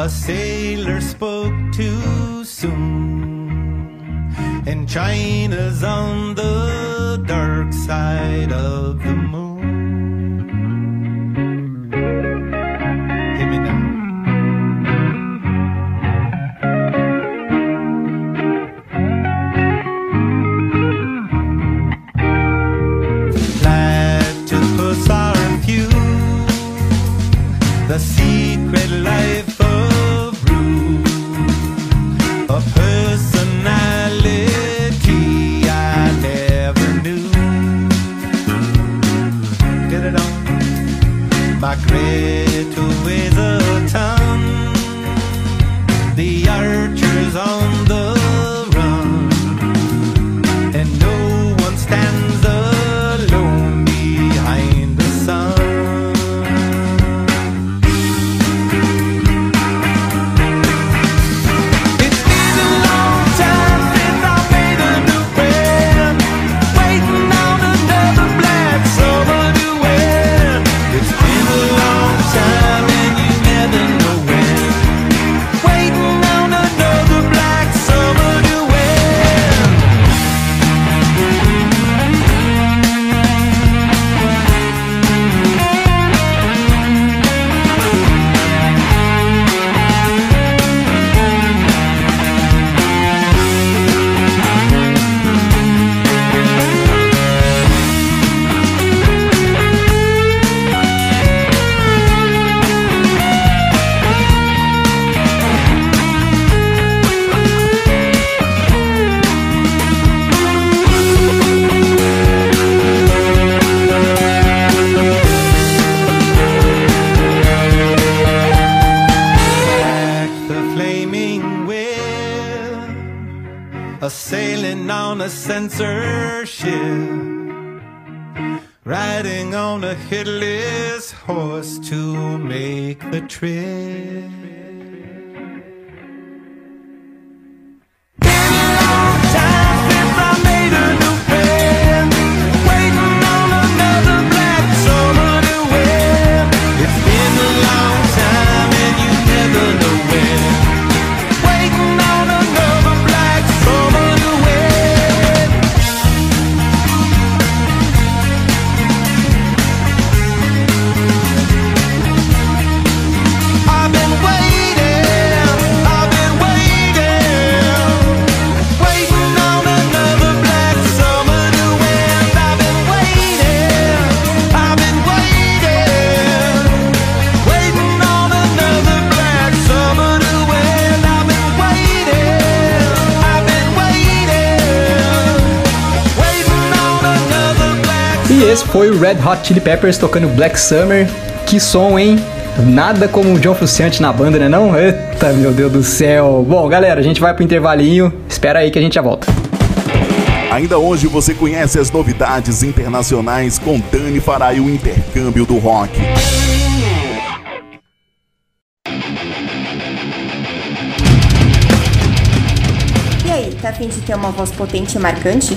A sailor spoke too soon. And China's on the dark side of the moon. The trip. Foi o Red Hot Chili Peppers tocando Black Summer. Que som, hein? Nada como o John Frusciante na banda, né não? Eita, meu Deus do céu. Bom, galera, a gente vai pro intervalinho. Espera aí que a gente já volta. Ainda hoje você conhece as novidades internacionais com Dani Farai, o intercâmbio do rock. E aí, tá afim de ter uma voz potente e marcante?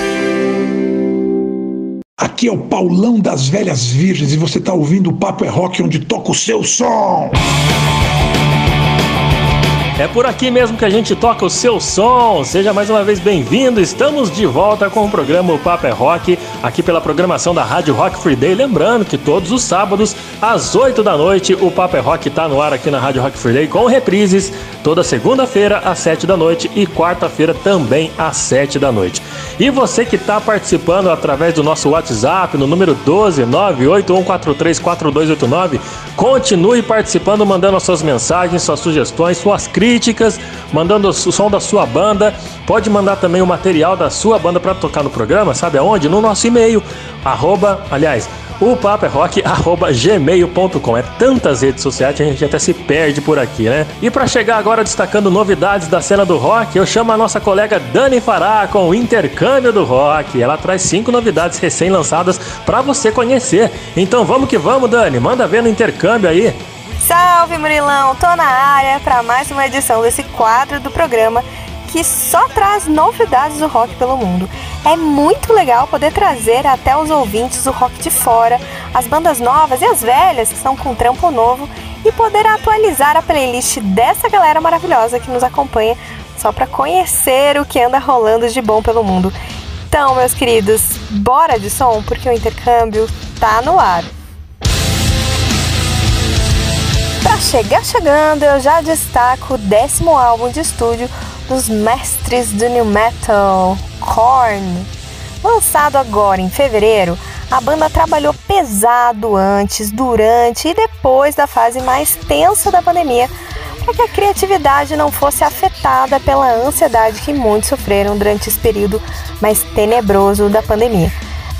Aqui é o Paulão das Velhas Virgens e você está ouvindo o Papo é Rock, onde toca o seu som. É por aqui mesmo que a gente toca o seu som. Seja mais uma vez bem-vindo. Estamos de volta com o programa O Papo é Rock, aqui pela programação da Rádio Rock Free Day. Lembrando que todos os sábados, às 8 da noite, o Papo é Rock está no ar aqui na Rádio Rock Free Day com reprises toda segunda-feira às 7 da noite e quarta-feira também às 7 da noite. E você que está participando através do nosso WhatsApp no número 12 981434289, continue participando, mandando as suas mensagens, suas sugestões, suas críticas, mandando o som da sua banda. Pode mandar também o material da sua banda para tocar no programa, sabe aonde? No nosso e-mail, arroba, aliás, o papo é rock, arroba gmail.com. É tantas redes sociais que a gente até se perde por aqui, né? E para chegar agora destacando novidades da cena do rock, eu chamo a nossa colega Dani Fará com o Intercâmbio do Rock. Ela traz cinco novidades recém-lançadas para você conhecer. Então vamos que vamos, Dani. Manda ver no intercâmbio aí. Salve Murilão, tô na área para mais uma edição desse quadro do programa que só traz novidades do rock pelo mundo. É muito legal poder trazer até os ouvintes o rock de fora, as bandas novas e as velhas que estão com trampo novo e poder atualizar a playlist dessa galera maravilhosa que nos acompanha só para conhecer o que anda rolando de bom pelo mundo. Então, meus queridos, bora de som porque o intercâmbio tá no ar. Chegar chegando, eu já destaco o décimo álbum de estúdio dos mestres do new metal, Korn. Lançado agora em fevereiro, a banda trabalhou pesado antes, durante e depois da fase mais tensa da pandemia para que a criatividade não fosse afetada pela ansiedade que muitos sofreram durante esse período mais tenebroso da pandemia.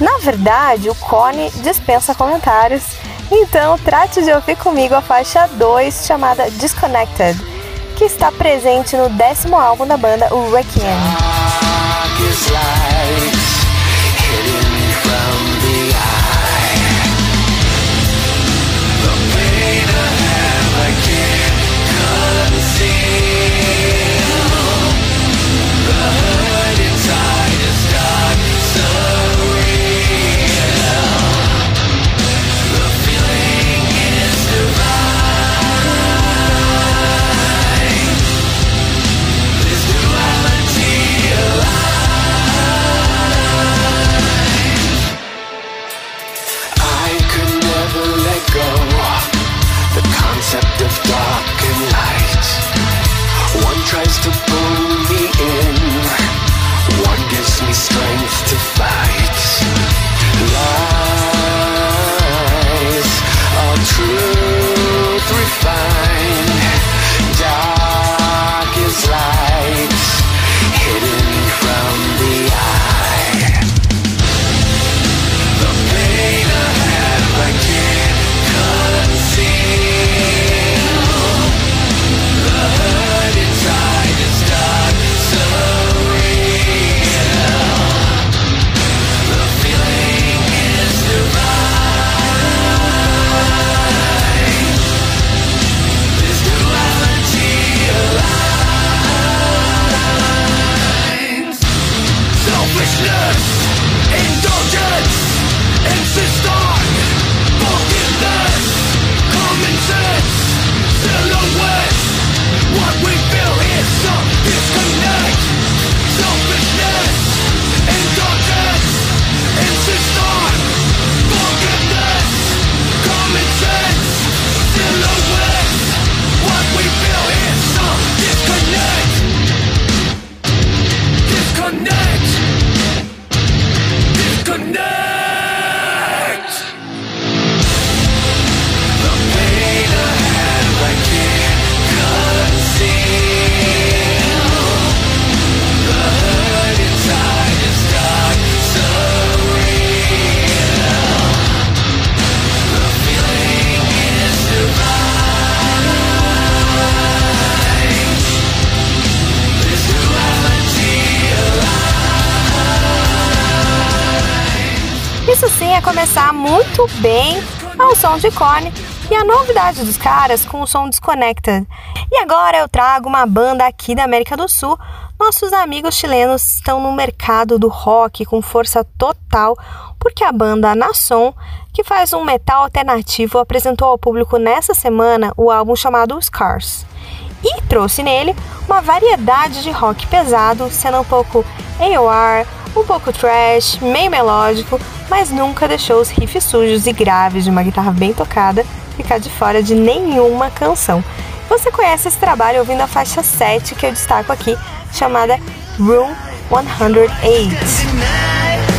Na verdade, o Korn dispensa comentários, então trate de ouvir comigo a faixa 2 chamada Disconnected, que está presente no décimo álbum da banda, o Requiem. Me strength to fight. Muito bem ao som de Korn e a novidade dos caras com o som Disconnected. E agora eu trago uma banda aqui da América do Sul. Nossos amigos chilenos estão no mercado do rock com força total, porque a banda Nação, que faz um metal alternativo, apresentou ao público nessa semana o álbum chamado Scars. E trouxe nele uma variedade de rock pesado, sendo um pouco AOR, um pouco trash, meio melódico, mas nunca deixou os riffs sujos e graves de uma guitarra bem tocada ficar de fora de nenhuma canção. Você conhece esse trabalho ouvindo a faixa 7 que eu destaco aqui, chamada Room 108.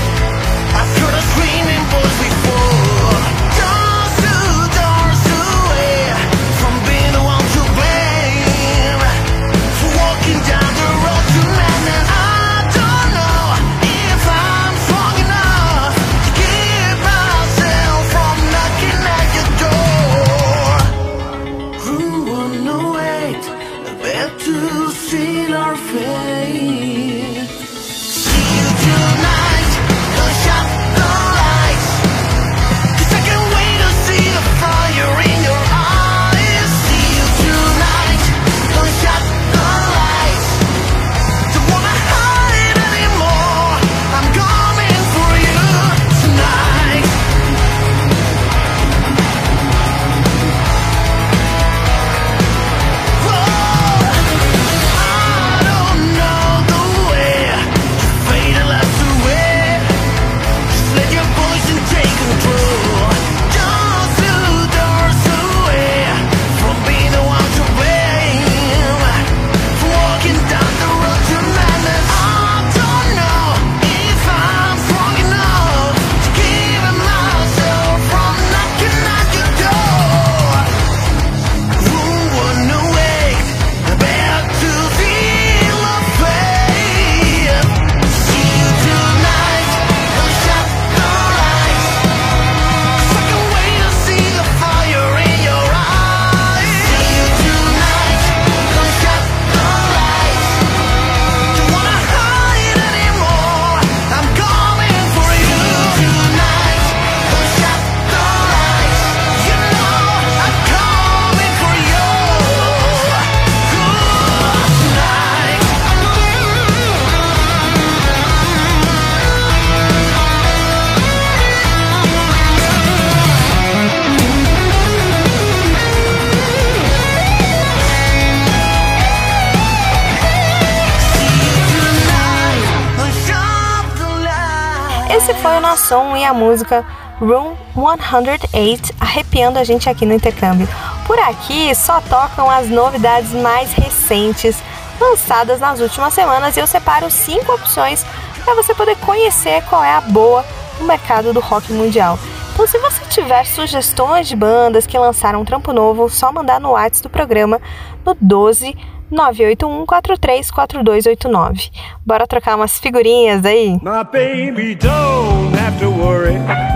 Som e a música Room 108 arrepiando a gente aqui no intercâmbio. Por aqui só tocam as novidades mais recentes lançadas nas últimas semanas e eu separo cinco opções para você poder conhecer qual é a boa no mercado do rock mundial. Então, se você tiver sugestões de bandas que lançaram um trampo novo, só mandar no WhatsApp do programa no 12 981 434289. Bora trocar umas figurinhas aí? Baby.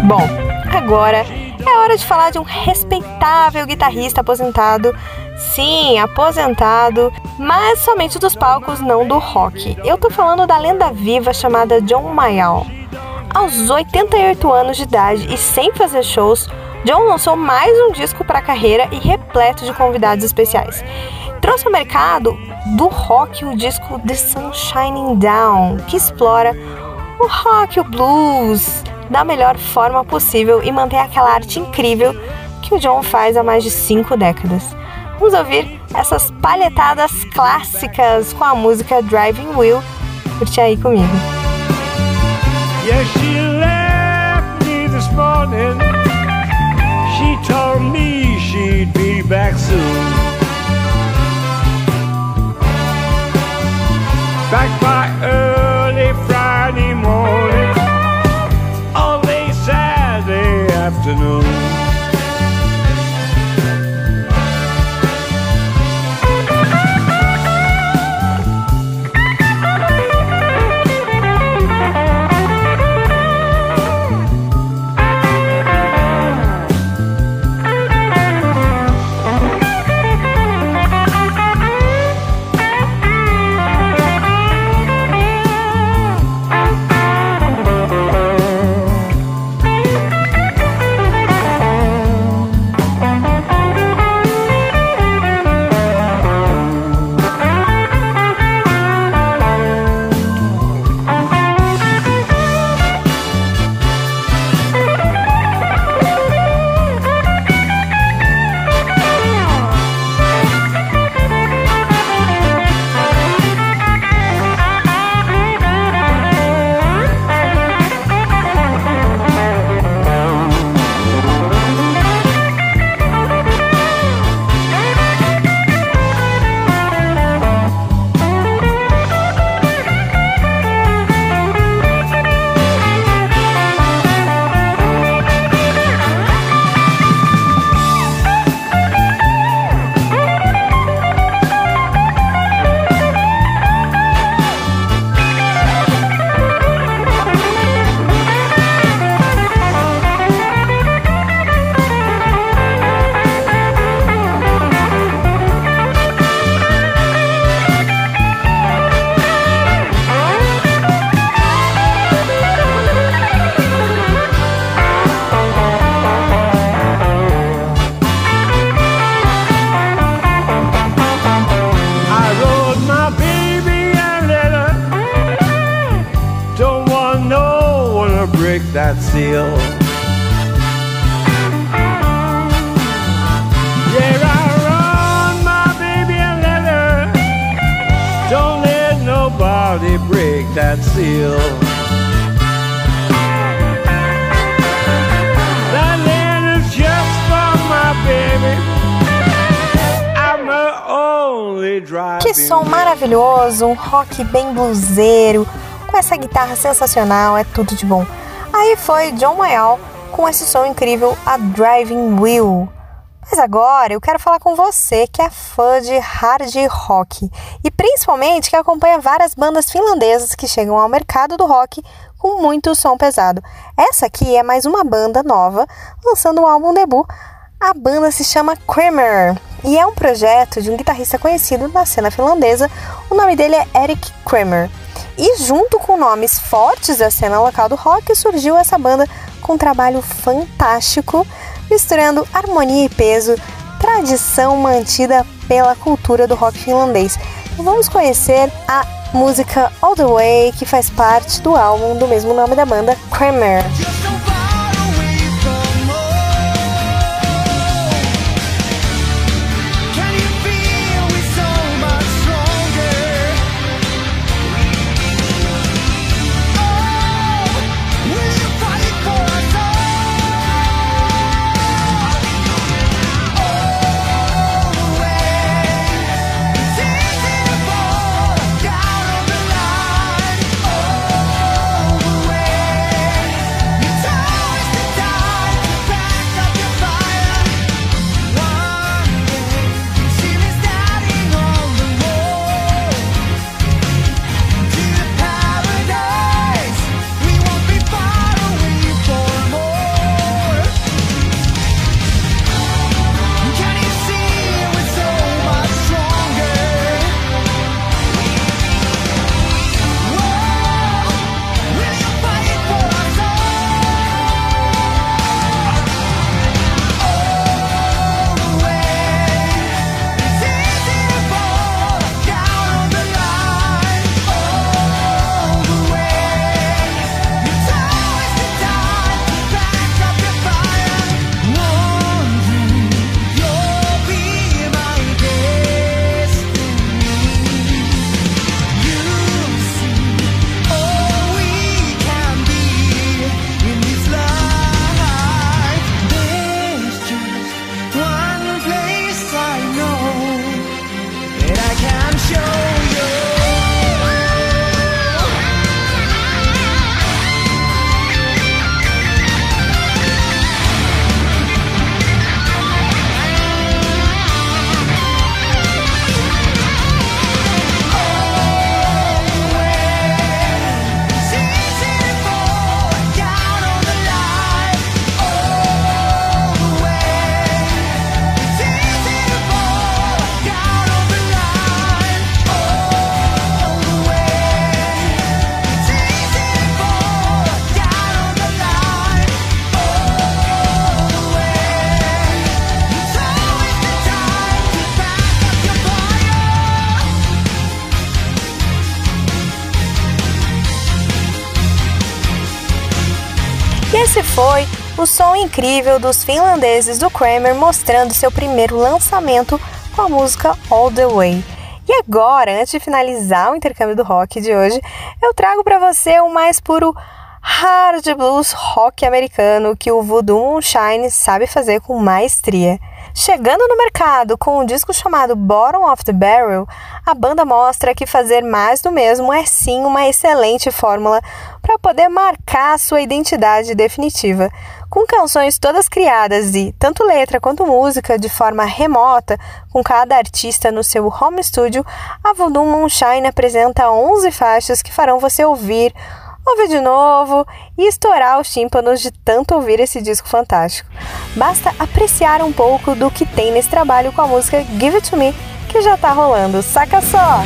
Bom, agora é hora de falar de um respeitável guitarrista aposentado. Sim, aposentado, mas somente dos palcos, não do rock. Eu tô falando da lenda viva chamada John Mayall. Aos 88 anos de idade e sem fazer shows, John lançou mais um disco para a carreira e repleto de convidados especiais. Trouxe ao mercado do rock o disco The Sun Shining Down, que explora o rock o blues da melhor forma possível e mantém aquela arte incrível que o John faz há mais de cinco décadas. Vamos ouvir essas palhetadas clássicas com a música Driving Wheel. Curte aí comigo. Yes, back by early Friday morning, or late Saturday afternoon. Maravilhoso, um rock bem bluseiro, com essa guitarra sensacional, é tudo de bom. Aí foi John Mayall com esse som incrível, a Driving Wheel. Mas agora eu quero falar com você que é fã de hard rock e principalmente que acompanha várias bandas finlandesas que chegam ao mercado do rock com muito som pesado. Essa aqui é mais uma banda nova lançando um álbum debut. A banda se chama Kramer e é um projeto de um guitarrista conhecido na cena finlandesa. O nome dele é Eric Kramer. E junto com nomes fortes da cena local do rock, surgiu essa banda com um trabalho fantástico, misturando harmonia e peso, tradição mantida pela cultura do rock finlandês. Vamos conhecer a música All the Way, que faz parte do álbum do mesmo nome da banda, Kramer. O som incrível dos finlandeses do Kramer mostrando seu primeiro lançamento com a música All the Way. E agora, antes de finalizar o intercâmbio do rock de hoje, eu trago para você o mais puro hard blues rock americano que o Voodoo Moonshine sabe fazer com maestria. Chegando no mercado com um disco chamado Bottom of the Barrel, a banda mostra que fazer mais do mesmo é sim uma excelente fórmula para poder marcar sua identidade definitiva. Com canções todas criadas e tanto letra quanto música de forma remota, com cada artista no seu home studio, a Voodoo Moonshine apresenta 11 faixas que farão você ouvir ouvir de novo e estourar os tímpanos de tanto ouvir esse disco fantástico. Basta apreciar um pouco do que tem nesse trabalho com a música Give It To Me, que já tá rolando. Saca só!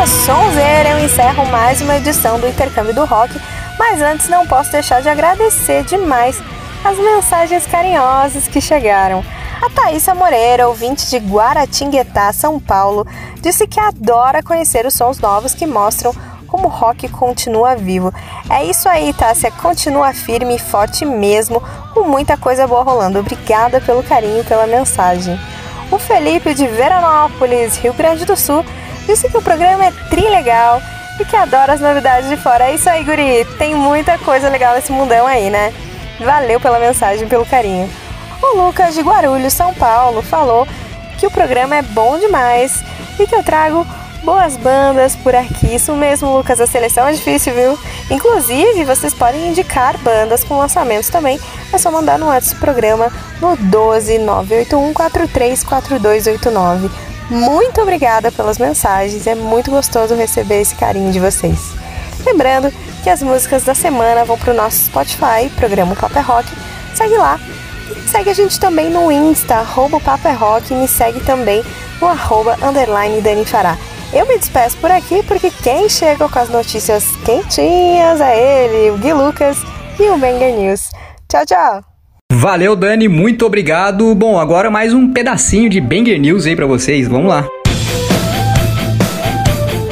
Essa sonzeira eu encerro mais uma edição do Intercâmbio do Rock, mas antes não posso deixar de agradecer demais as mensagens carinhosas que chegaram. A Thaísa Moreira, ouvinte de Guaratinguetá, São Paulo, disse que adora conhecer os sons novos que mostram como o rock continua vivo. É isso aí, Tássia, continua firme e forte mesmo, com muita coisa boa rolando. Obrigada pelo carinho e pela mensagem. O Felipe de Veranópolis, Rio Grande do Sul, disse que o programa é trilegal e que adora as novidades de fora. É isso aí, guri. Tem muita coisa legal nesse mundão aí, né? Valeu pela mensagem, pelo carinho. O Lucas de Guarulhos, São Paulo, falou que o programa é bom demais e que eu trago boas bandas por aqui. Isso mesmo, Lucas, a seleção é difícil, viu? Inclusive, vocês podem indicar bandas com lançamentos também. É só mandar no WhatsApp programa no 12 981 434289. Muito obrigada pelas mensagens, é muito gostoso receber esse carinho de vocês. Lembrando que as músicas da semana vão pro nosso Spotify, programa Papo é Rock. Segue lá. Segue a gente também no Insta, arroba Papo é Rock, e me segue também no arroba underline Dani Fará. Eu me despeço por aqui porque quem chega com as notícias quentinhas é ele, o Gui Lucas e o Banger News. Tchau, tchau! Valeu, Dani, muito obrigado. Bom, agora mais um pedacinho de Banger News aí pra vocês. Vamos lá.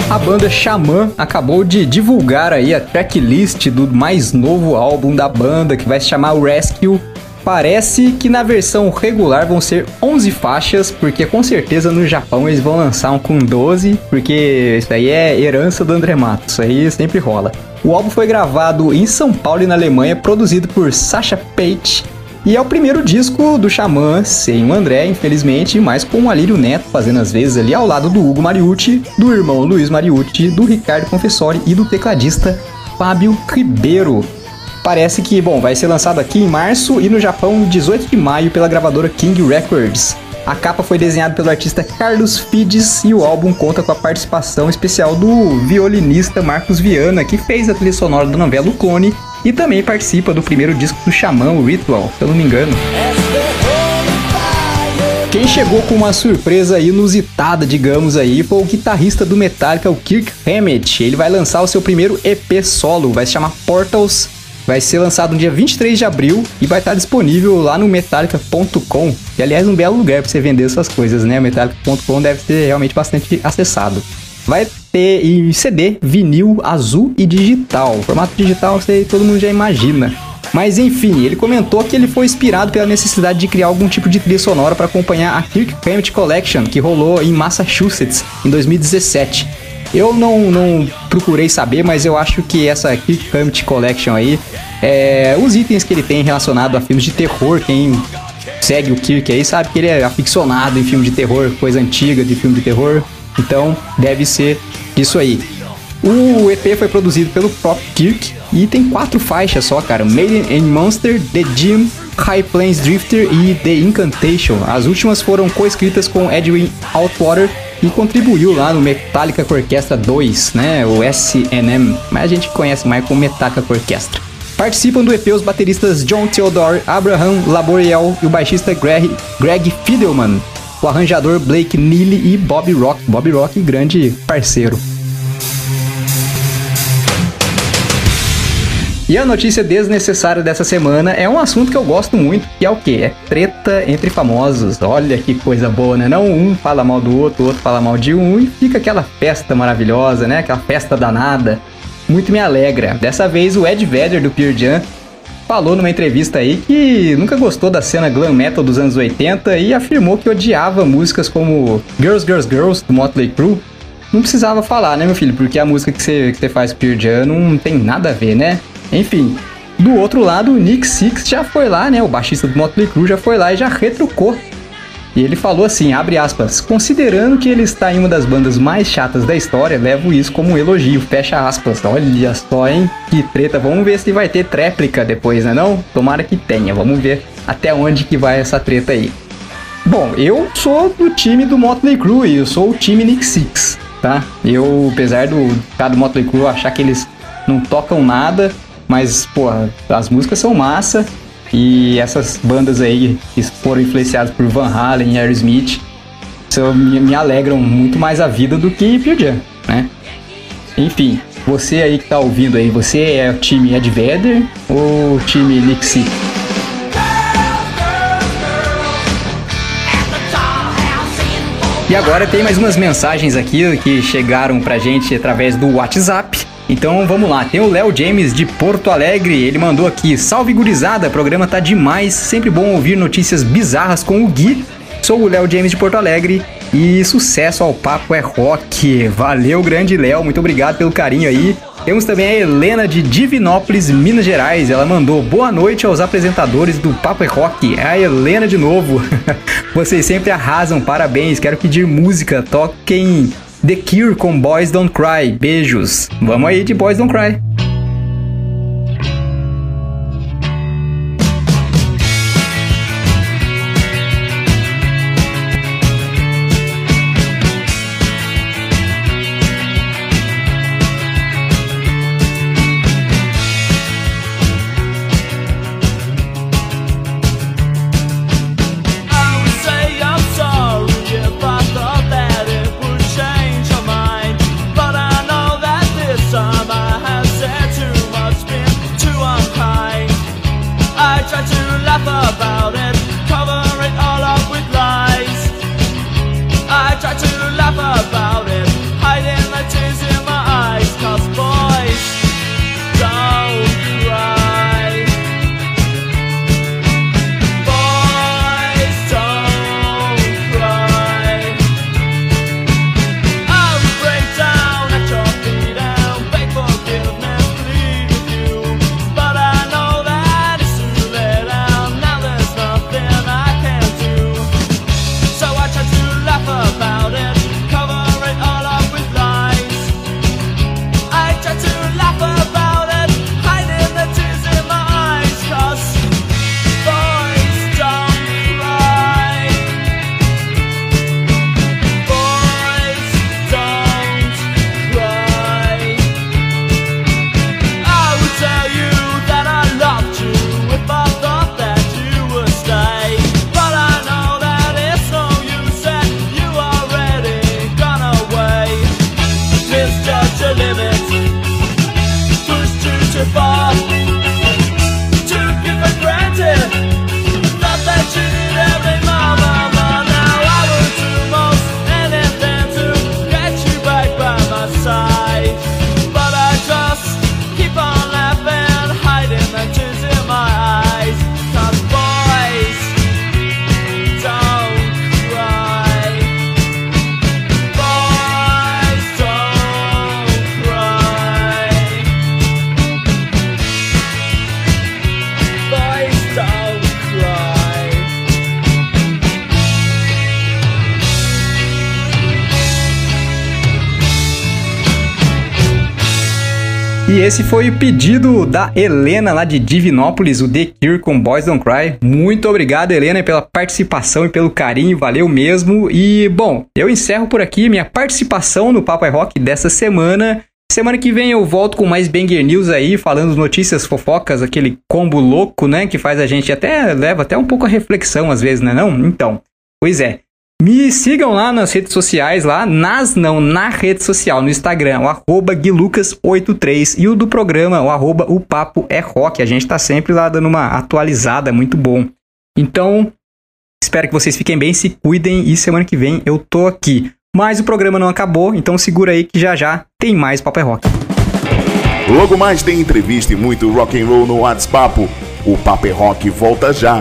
A banda Xamã acabou de divulgar aí a tracklist do mais novo álbum da banda, que vai se chamar Rescue. Parece que na versão regular vão ser 11 faixas, porque com certeza no Japão eles vão lançar um com 12, porque isso aí é herança do André Matos, isso aí sempre rola. O álbum foi gravado em São Paulo e na Alemanha, produzido por Sasha Page, e é o primeiro disco do Xamã, sem o André, infelizmente, mas com o Alírio Neto fazendo as vezes ali ao lado do Hugo Mariucci, do irmão Luiz Mariucci, do Ricardo Confessori e do tecladista Fábio Ribeiro. Parece que, bom, vai ser lançado aqui em março e no Japão 18 de maio pela gravadora King Records. A capa foi desenhada pelo artista Carlos Fides e o álbum conta com a participação especial do violinista Marcos Viana, que fez a trilha sonora da novela O Clone e também participa do primeiro disco do Xamã, o Ritual, se eu não me engano. Quem chegou com uma surpresa inusitada, digamos aí, foi o guitarrista do Metallica, o Kirk Hammett. Ele vai lançar o seu primeiro EP solo, vai se chamar Portals. Vai ser lançado no dia 23 de abril e vai estar disponível lá no metallica.com. E aliás, um belo lugar para você vender essas coisas, né? Metallica.com deve ser realmente bastante acessado. Vai em CD, vinil, azul e digital. Formato digital, você, todo mundo já imagina. Mas enfim, ele comentou que ele foi inspirado pela necessidade de criar algum tipo de trilha sonora para acompanhar a Kirk Hammett Collection, que rolou em Massachusetts em 2017. Eu não, não procurei saber, mas eu acho que essa Kirk Hammett Collection aí, é, os itens que ele tem relacionado a filmes de terror, quem segue o Kirk aí sabe que ele é aficionado em filme de terror, coisa antiga de filme de terror. Então deve ser isso aí. O EP foi produzido pelo próprio Kirk e tem quatro faixas só, cara. Made in Monster, The Gym, High Plains Drifter e The Incantation. As últimas foram coescritas com Edwin Outwater e contribuiu lá no Metallica Orquestra 2, né? O SNM, mas a gente conhece mais como Metallica Orquestra. Participam do EP os bateristas John Theodore, Abraham Laboriel e o baixista Greg, Greg Fidelman, o arranjador Blake Neely e Bob Rock. Bob Rock, grande parceiro. E a notícia desnecessária dessa semana é um assunto que eu gosto muito, que é o quê? É treta entre famosos. Olha que coisa boa, né? Não um fala mal do outro, o outro fala mal de um e fica aquela festa maravilhosa, né? Aquela festa danada. Muito me alegra. Dessa vez o Ed Vedder do Pearl Jam falou numa entrevista aí que nunca gostou da cena glam metal dos anos 80 e afirmou que odiava músicas como Girls, Girls, Girls do Motley Crue. Não precisava falar, né, meu filho? Porque a música que você, que você faz Pearl Jam não tem nada a ver, né? Enfim, do outro lado, o Nick Six já foi lá, né? O baixista do Motley Crue já foi lá e já retrucou. E ele falou assim, abre aspas, considerando que ele está em uma das bandas mais chatas da história, levo isso como um elogio, fecha aspas. Olha só, hein? Que treta. Vamos ver se vai ter tréplica depois, né não? Tomara que tenha, vamos ver até onde que vai essa treta aí. Bom, eu sou do time do Motley Crue, eu sou o time Nick Six, tá? Eu, apesar do cara do Motley Crue achar que eles não tocam nada, mas, pô, as músicas são massa e essas bandas aí que foram influenciadas por Van Halen e Aerosmith me, me alegram muito mais a vida do que Pearl Jam, né? Enfim, você aí que tá ouvindo aí, você é o time Ed Vedder ou o time Six? E agora tem mais umas mensagens aqui que chegaram pra gente através do WhatsApp. Então vamos lá, tem o Léo James de Porto Alegre, ele mandou aqui: Salve gurizada, programa tá demais, sempre bom ouvir notícias bizarras com o Gui. Sou o Léo James de Porto Alegre e sucesso ao Papo é Rock. Valeu, grande Léo, muito obrigado pelo carinho aí. Temos também a Helena de Divinópolis, Minas Gerais. Ela mandou boa noite aos apresentadores do Papo é Rock. É a Helena de novo. Vocês sempre arrasam, parabéns. Quero pedir música. Toquem The Cure com Boys Don't Cry. Beijos. Vamos aí de Boys Don't Cry. Esse foi o pedido da Helena lá de Divinópolis, o The Cure com Boys Don't Cry. Muito obrigado, Helena, pela participação e pelo carinho, valeu mesmo. E, bom, eu encerro por aqui minha participação no Papo é Rock dessa semana. Semana que vem eu volto com mais Banger News aí, falando notícias fofocas, aquele combo louco, né, que faz a gente até, leva até um pouco a reflexão às vezes, né não? Então, pois é. Me sigam lá nas redes sociais, lá, nas não, na rede social, no Instagram, o arroba guilucas83 e o do programa, o arroba o papo é rock. A gente tá sempre lá dando uma atualizada, muito bom. Então, espero que vocês fiquem bem, se cuidem e semana que vem eu tô aqui. Mas o programa não acabou, então segura aí que já já tem mais Papo é Rock. Logo mais tem entrevista e muito rock and roll no WhatsApp. O Papo é Rock volta já.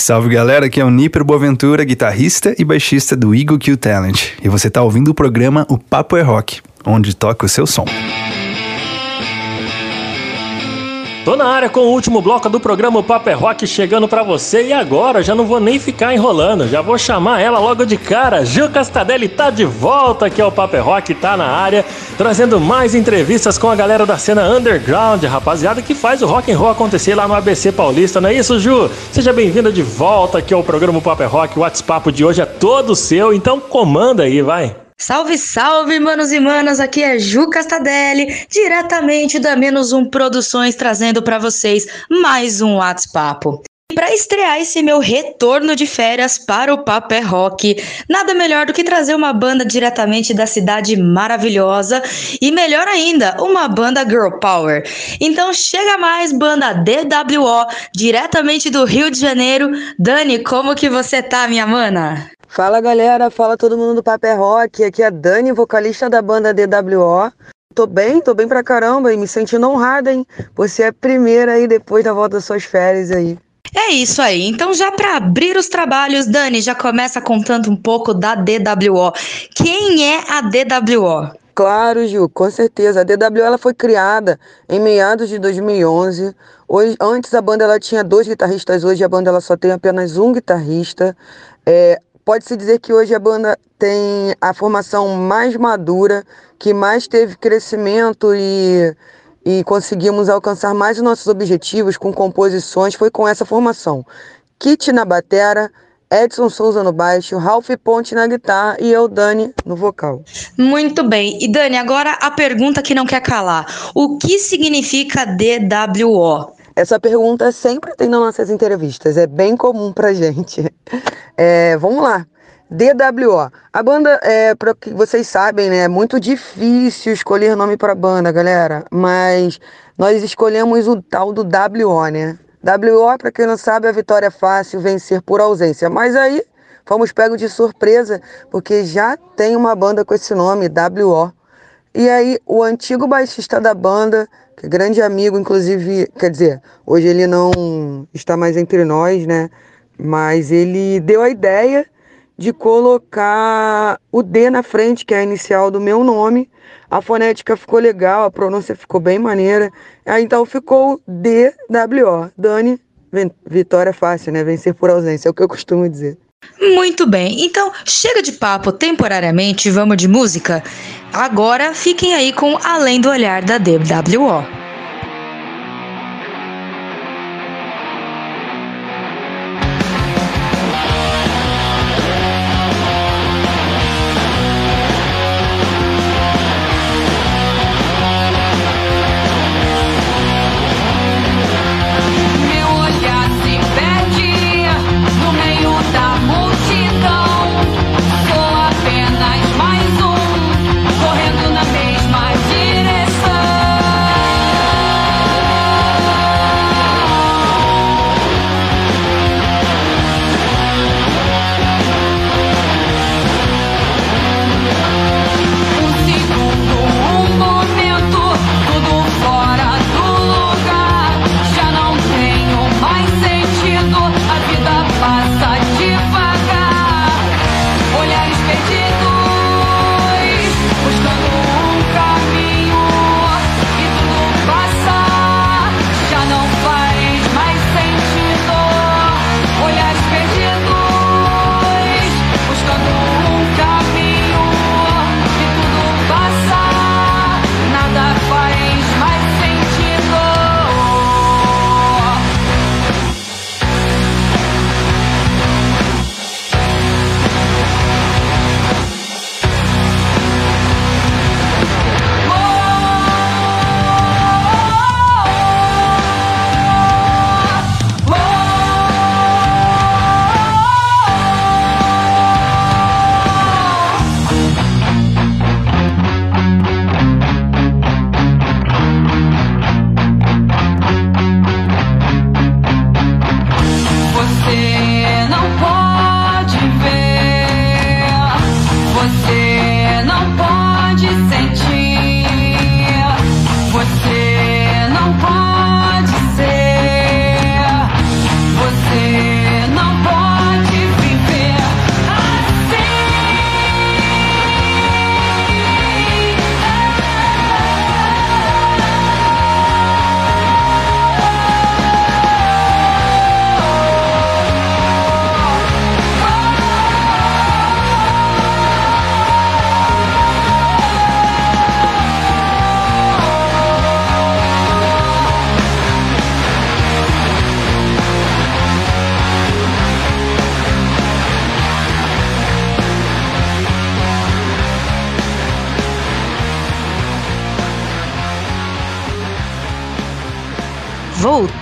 Salve galera, aqui é o Niper Boaventura, guitarrista e baixista do Eagle Q Talent. E você tá ouvindo o programa O Papo é Rock, onde toca o seu som. Tô na área com o último bloco do programa Papo é Rock chegando pra você e agora já não vou nem ficar enrolando, já vou chamar ela logo de cara. Gil Castadelli tá de volta aqui ao Papo é Rock, tá na área, trazendo mais entrevistas com a galera da cena underground, rapaziada que faz o rock and roll acontecer lá no ABC Paulista, não é isso, Ju? Seja bem-vinda de volta aqui ao programa Papo é Rock. O WhatsApp de hoje é todo seu, então comanda aí, vai. Salve, salve, manos e manas! Aqui é Ju Castadelli, diretamente da Menos Um Produções, trazendo para vocês mais um WhatsApp. E para estrear esse meu retorno de férias para o Papo é Rock, nada melhor do que trazer uma banda diretamente da cidade maravilhosa e melhor ainda, uma banda Girl Power. Então chega mais, banda DWO, diretamente do Rio de Janeiro. Dani, como que você tá, minha mana? Fala galera, fala todo mundo do Papé Rock, aqui é a Dani, vocalista da banda DWO. Tô bem, tô bem pra caramba e me sentindo honrada, hein? Você é a primeira aí depois da volta das suas férias aí. É isso aí. Então, já para abrir os trabalhos, Dani, já começa contando um pouco da DWO. Quem é a DWO? Claro, Ju, com certeza. A DWO ela foi criada em meados de 2011. Hoje, antes a banda ela tinha dois guitarristas, hoje a banda ela só tem apenas um guitarrista. É, Pode-se dizer que hoje a banda tem a formação mais madura, que mais teve crescimento e, e conseguimos alcançar mais os nossos objetivos com composições, foi com essa formação. Kit na batera, Edson Souza no baixo, Ralph Ponte na guitarra e eu, Dani, no vocal. Muito bem. E Dani, agora a pergunta que não quer calar. O que significa DWO? Essa pergunta sempre tem nas nossas entrevistas, é bem comum pra gente. É, vamos lá. DWO. A banda, é, para que vocês sabem, né, é muito difícil escolher nome para banda, galera. Mas nós escolhemos o tal do WO, né? WO, para quem não sabe, a vitória é fácil, vencer por ausência. Mas aí fomos pegos de surpresa, porque já tem uma banda com esse nome, WO. E aí o antigo baixista da banda, é grande amigo, inclusive, quer dizer, hoje ele não está mais entre nós, né? Mas ele deu a ideia de colocar o D na frente, que é a inicial do meu nome. A fonética ficou legal, a pronúncia ficou bem maneira. Aí então ficou DWO. Dani, vitória fácil, né? Vencer por ausência, é o que eu costumo dizer. Muito bem, então chega de papo temporariamente, vamos de música? Agora fiquem aí com Além do Olhar da DWO.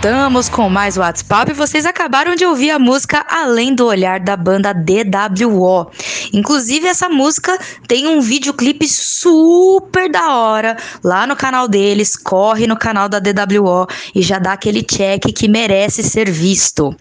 Voltamos com mais WhatsApp e vocês acabaram de ouvir a música Além do Olhar da banda DWO. Inclusive, essa música tem um videoclipe super da hora lá no canal deles. Corre no canal da DWO e já dá aquele check que merece ser visto.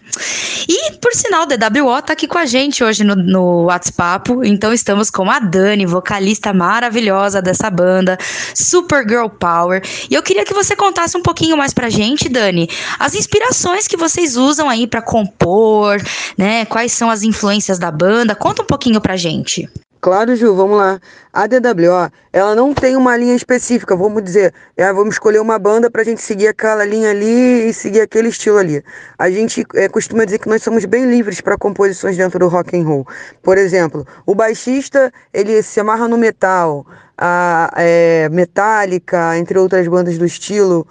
E, por sinal, DWO tá aqui com a gente hoje no, no WhatsApp. Então, estamos com a Dani, vocalista maravilhosa dessa banda, Super Girl Power. E eu queria que você contasse um pouquinho mais pra gente, Dani, as inspirações que vocês usam aí pra compor, né? Quais são as influências da banda? Conta um pouquinho pra gente. Claro, Ju, vamos lá. A DWO, ela não tem uma linha específica, vamos dizer, é, vamos escolher uma banda pra gente seguir aquela linha ali e seguir aquele estilo ali. A gente é, costuma dizer que nós somos bem livres para composições dentro do rock and roll. Por exemplo, o baixista, ele se amarra no metal, a é, Metallica, entre outras bandas do estilo.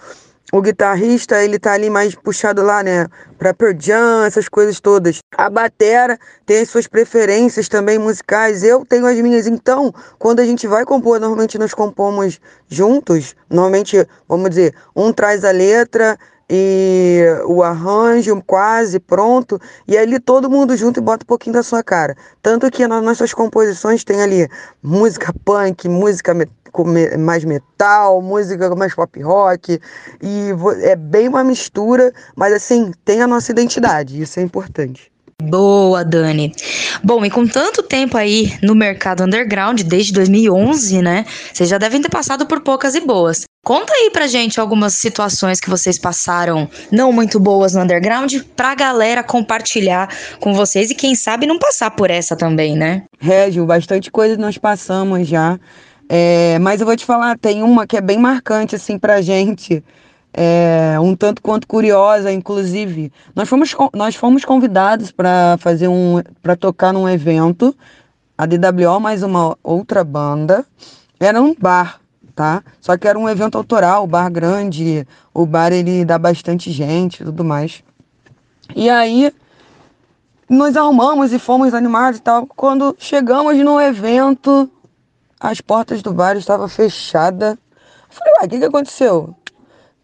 O guitarrista, ele tá ali mais puxado lá, né? Pra Pearl Jam, essas coisas todas. A batera tem as suas preferências também musicais. Eu tenho as minhas. Então, quando a gente vai compor, normalmente nós compomos juntos. Normalmente, vamos dizer, um traz a letra e o arranjo quase pronto. E ali todo mundo junto e bota um pouquinho da sua cara. Tanto que nas nossas composições tem ali música punk, música me- com mais metal, música mais pop rock. E é bem uma mistura, mas assim, tem a nossa identidade. Isso é importante. Boa, Dani. Bom, e com tanto tempo aí no mercado underground, desde 2011, né? Vocês já devem ter passado por poucas e boas. Conta aí pra gente algumas situações que vocês passaram não muito boas no underground, pra galera compartilhar com vocês e quem sabe não passar por essa também, né? Régio, bastante coisa nós passamos já. É, mas eu vou te falar, tem uma que é bem marcante assim pra gente. É, um tanto quanto curiosa, inclusive. Nós fomos, nós fomos convidados para fazer um para tocar num evento, a DWO mais uma outra banda. Era um bar, tá? Só que era um evento autoral, bar grande, o bar ele dá bastante gente tudo mais. E aí nós arrumamos e fomos animados e tal. Quando chegamos no evento, as portas do bar estavam fechadas. Falei, ué, o que, que aconteceu?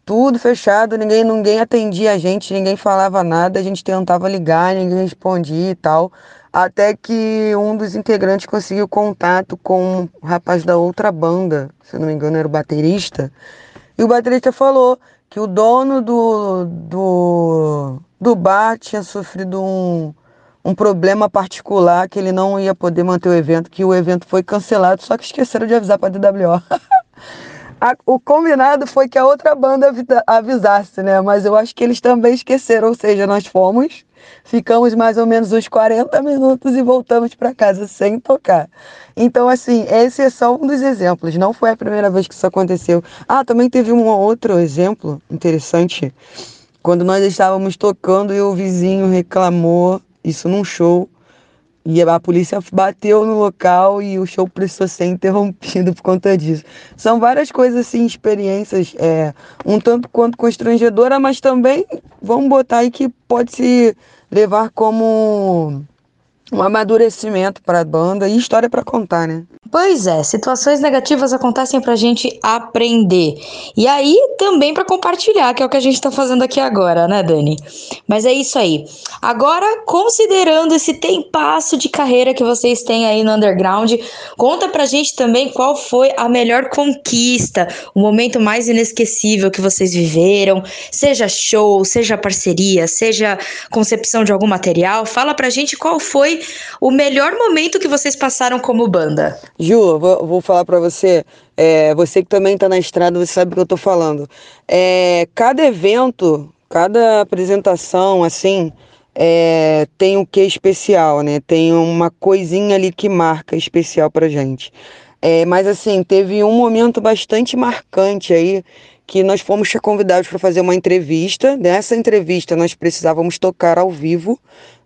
Tudo fechado, ninguém, ninguém atendia a gente, ninguém falava nada, a gente tentava ligar, ninguém respondia e tal. Até que um dos integrantes conseguiu contato com um rapaz da outra banda, se não me engano era o baterista. E o baterista falou que o dono do, do, do bar tinha sofrido um, um problema particular, que ele não ia poder manter o evento, que o evento foi cancelado, só que esqueceram de avisar para a DWO. O combinado foi que a outra banda avisasse, né? Mas eu acho que eles também esqueceram, ou seja, nós fomos, ficamos mais ou menos uns 40 minutos e voltamos para casa sem tocar. Então, assim, esse é só um dos exemplos, não foi a primeira vez que isso aconteceu. Ah, também teve um outro exemplo interessante, quando nós estávamos tocando e o vizinho reclamou, isso num show, e a polícia bateu no local e o show precisou ser interrompido por conta disso. São várias coisas, assim, experiências, é, um tanto quanto constrangedora, mas também, vamos botar aí que pode se levar como um amadurecimento para a banda e história para contar, né? Pois é, situações negativas acontecem pra gente aprender. E aí também pra compartilhar, que é o que a gente tá fazendo aqui agora, né, Dani? Mas é isso aí. Agora, considerando esse tempasso de carreira que vocês têm aí no underground, conta pra gente também qual foi a melhor conquista, o momento mais inesquecível que vocês viveram, seja show, seja parceria, seja concepção de algum material. Fala pra gente qual foi o melhor momento que vocês passaram como banda? Ju, vou, vou falar pra você, é, você que também tá na estrada, você sabe o que eu tô falando. É, cada evento, cada apresentação, assim, é, tem um quê especial, né? Tem uma coisinha ali que marca especial pra gente. É, mas assim, teve um momento bastante marcante aí que nós fomos convidados para fazer uma entrevista. Nessa entrevista nós precisávamos tocar ao vivo,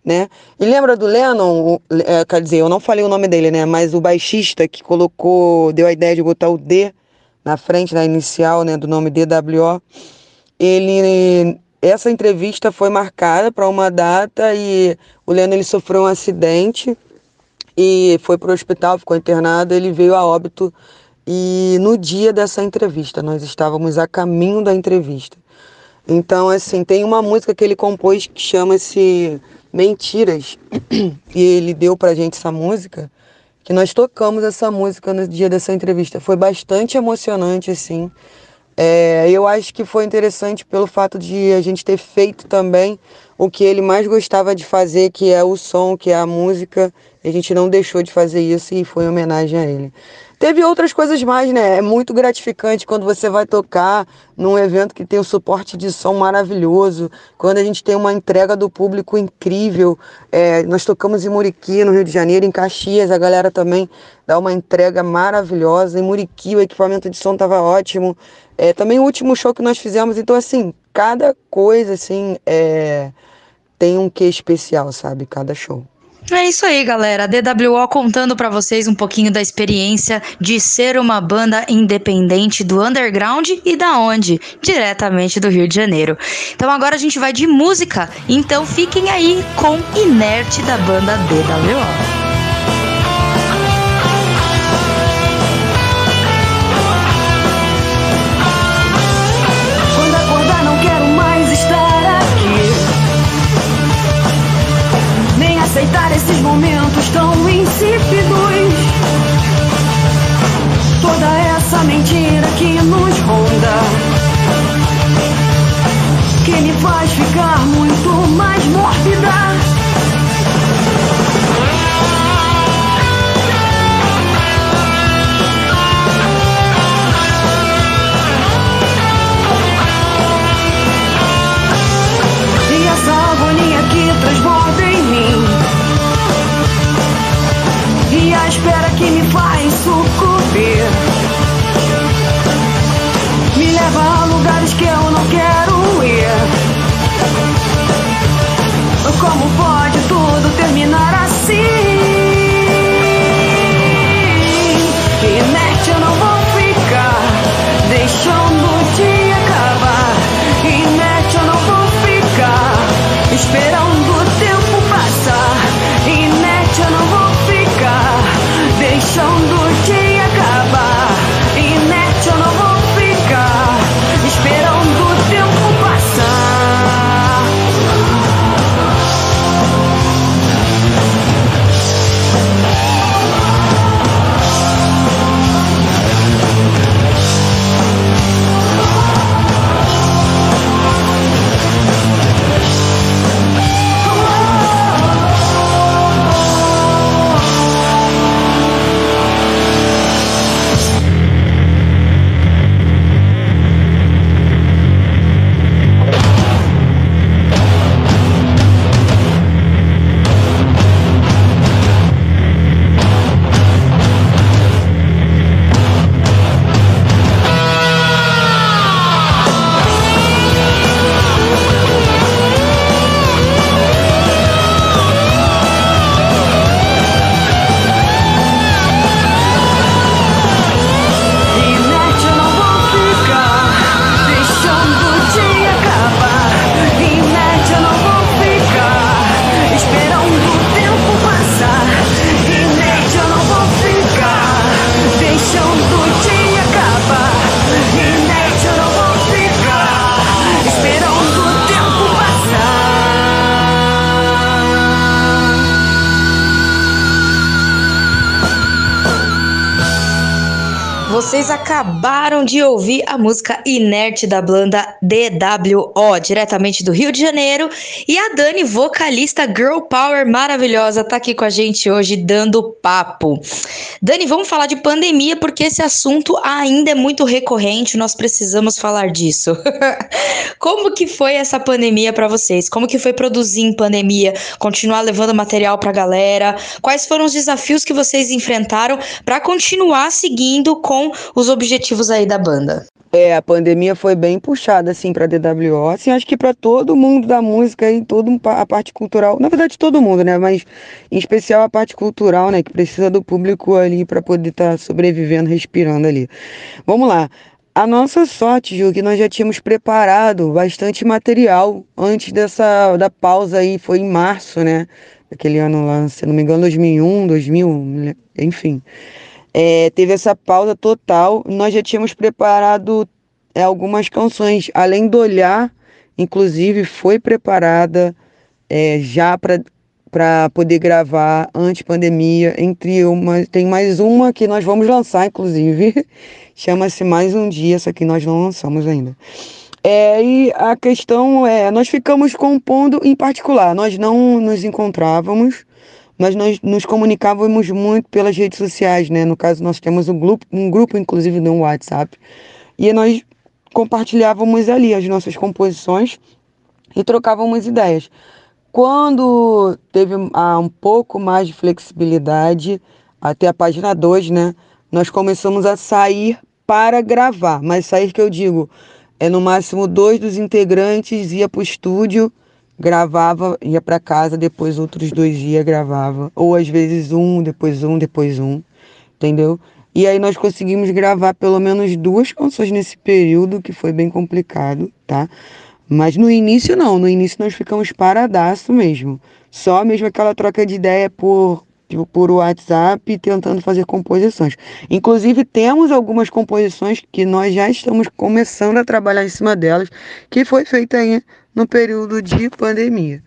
né? E lembra do Lennon? É, quer dizer, eu não falei o nome dele, né? Mas o baixista que colocou, deu a ideia de botar o D na frente, na inicial, né, do nome DWO. Ele essa entrevista foi marcada para uma data e o Lennon ele sofreu um acidente e foi para o hospital, ficou internado, ele veio a óbito e no dia dessa entrevista, nós estávamos a caminho da entrevista. Então, assim, tem uma música que ele compôs que chama-se Mentiras, e ele deu pra gente essa música, que nós tocamos essa música no dia dessa entrevista. Foi bastante emocionante, assim. É, eu acho que foi interessante pelo fato de a gente ter feito também o que ele mais gostava de fazer, que é o som, que é a música. A gente não deixou de fazer isso e foi em homenagem a ele. Teve outras coisas mais, né? É muito gratificante quando você vai tocar num evento que tem um suporte de som maravilhoso, quando a gente tem uma entrega do público incrível. É, nós tocamos em Muriqui, no Rio de Janeiro, em Caxias, a galera também dá uma entrega maravilhosa. Em Muriqui o equipamento de som estava ótimo. É, também o último show que nós fizemos, então assim, cada coisa assim é, tem um quê especial, sabe? Cada show. É isso aí, galera. DWO contando pra vocês um pouquinho da experiência de ser uma banda independente do underground e da onde? Diretamente do Rio de Janeiro. Então agora a gente vai de música. Então fiquem aí com Inerte da banda DWO. Esses momentos tão insípidos. Toda essa mentira que nos ronda Que me faz ficar Como pode tudo terminar assim? Inerte eu não vou ficar Deixando o dia acabar Inerte eu não vou ficar Esperando Vocês acabaram de ouvir a música Inerte da banda DWO, diretamente do Rio de Janeiro. E a Dani, vocalista Girl Power maravilhosa, tá aqui com a gente hoje dando papo. Dani, vamos falar de pandemia porque esse assunto ainda é muito recorrente, nós precisamos falar disso. Como que foi essa pandemia para vocês? Como que foi produzir em pandemia? Continuar levando material pra galera? Quais foram os desafios que vocês enfrentaram para continuar seguindo com os objetivos aí da banda? É, a pandemia foi bem puxada, assim, pra DWO. Assim, acho que pra todo mundo da música e toda a parte cultural. Na verdade, todo mundo, né? Mas, em especial, a parte cultural, né? Que precisa do público ali pra poder estar sobrevivendo, respirando ali. Vamos lá. A nossa sorte, Ju, que nós já tínhamos preparado bastante material antes dessa da pausa aí, foi em março, né? Aquele ano lá, se não me engano, 2001, 2000, enfim. É, teve essa pausa total. Nós já tínhamos preparado é, algumas canções, além do olhar, inclusive foi preparada é, já para poder gravar antes pandemia. Entre uma, tem mais uma que nós vamos lançar, inclusive, chama-se Mais um Dia, essa que nós não lançamos ainda. É, e a questão é, nós ficamos compondo em particular, nós não nos encontrávamos mas nós nos comunicávamos muito pelas redes sociais, né? No caso, nós temos um grupo, um grupo inclusive no WhatsApp, e nós compartilhávamos ali as nossas composições e trocávamos ideias. Quando teve ah, um pouco mais de flexibilidade, até a página 2, né? Nós começamos a sair para gravar, mas sair que eu digo, é no máximo dois dos integrantes ia para o estúdio gravava, ia para casa, depois outros dois dias gravava, ou às vezes um, depois um, depois um, entendeu? E aí nós conseguimos gravar pelo menos duas canções nesse período, que foi bem complicado, tá? Mas no início não, no início nós ficamos paradaço mesmo. Só mesmo aquela troca de ideia por, por WhatsApp tentando fazer composições. Inclusive temos algumas composições que nós já estamos começando a trabalhar em cima delas, que foi feita aí no período de pandemia.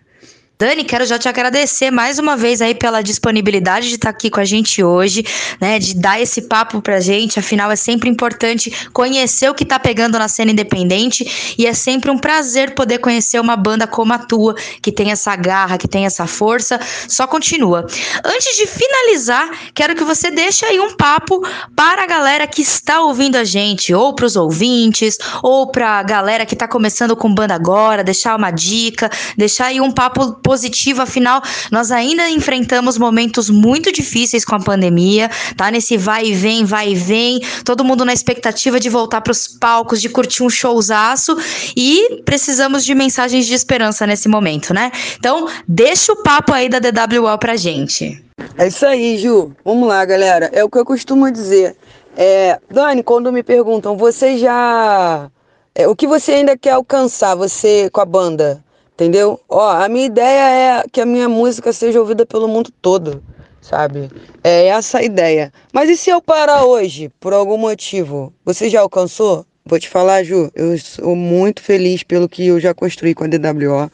Dani, quero já te agradecer mais uma vez aí pela disponibilidade de estar aqui com a gente hoje, né? De dar esse papo pra gente. Afinal, é sempre importante conhecer o que tá pegando na cena independente e é sempre um prazer poder conhecer uma banda como a tua, que tem essa garra, que tem essa força. Só continua. Antes de finalizar, quero que você deixe aí um papo para a galera que está ouvindo a gente, ou pros ouvintes, ou pra galera que tá começando com banda agora, deixar uma dica, deixar aí um papo positivo, afinal, nós ainda enfrentamos momentos muito difíceis com a pandemia, tá? Nesse vai e vem, vai e vem, todo mundo na expectativa de voltar para os palcos, de curtir um showzaço e precisamos de mensagens de esperança nesse momento, né? Então, deixa o papo aí da DWO pra gente. É isso aí, Ju. Vamos lá, galera. É o que eu costumo dizer. É, Dani, quando me perguntam, você já. É, o que você ainda quer alcançar, você com a banda? Entendeu? Ó, a minha ideia é que a minha música seja ouvida pelo mundo todo, sabe? É essa a ideia. Mas e se eu parar hoje, por algum motivo? Você já alcançou? Vou te falar, Ju, eu sou muito feliz pelo que eu já construí com a DWO.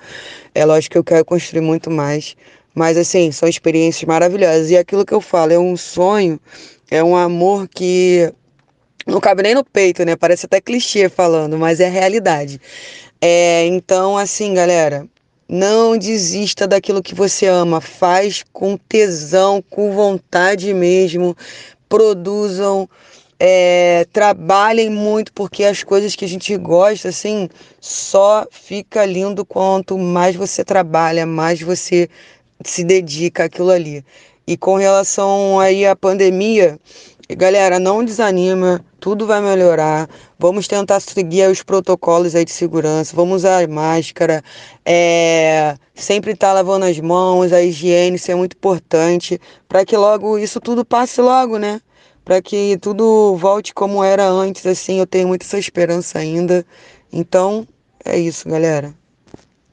É lógico que eu quero construir muito mais. Mas, assim, são experiências maravilhosas. E aquilo que eu falo é um sonho, é um amor que não cabe nem no peito, né? Parece até clichê falando, mas é realidade. É, então, assim, galera, não desista daquilo que você ama. Faz com tesão, com vontade mesmo. Produzam, é, trabalhem muito, porque as coisas que a gente gosta, assim, só fica lindo quanto mais você trabalha, mais você se dedica àquilo ali. E com relação aí à pandemia, galera, não desanima, tudo vai melhorar. Vamos tentar seguir os protocolos aí de segurança, vamos usar máscara, é, sempre estar tá lavando as mãos, a higiene, isso é muito importante, para que logo isso tudo passe logo, né? Para que tudo volte como era antes, assim, eu tenho muita essa esperança ainda. Então, é isso, galera.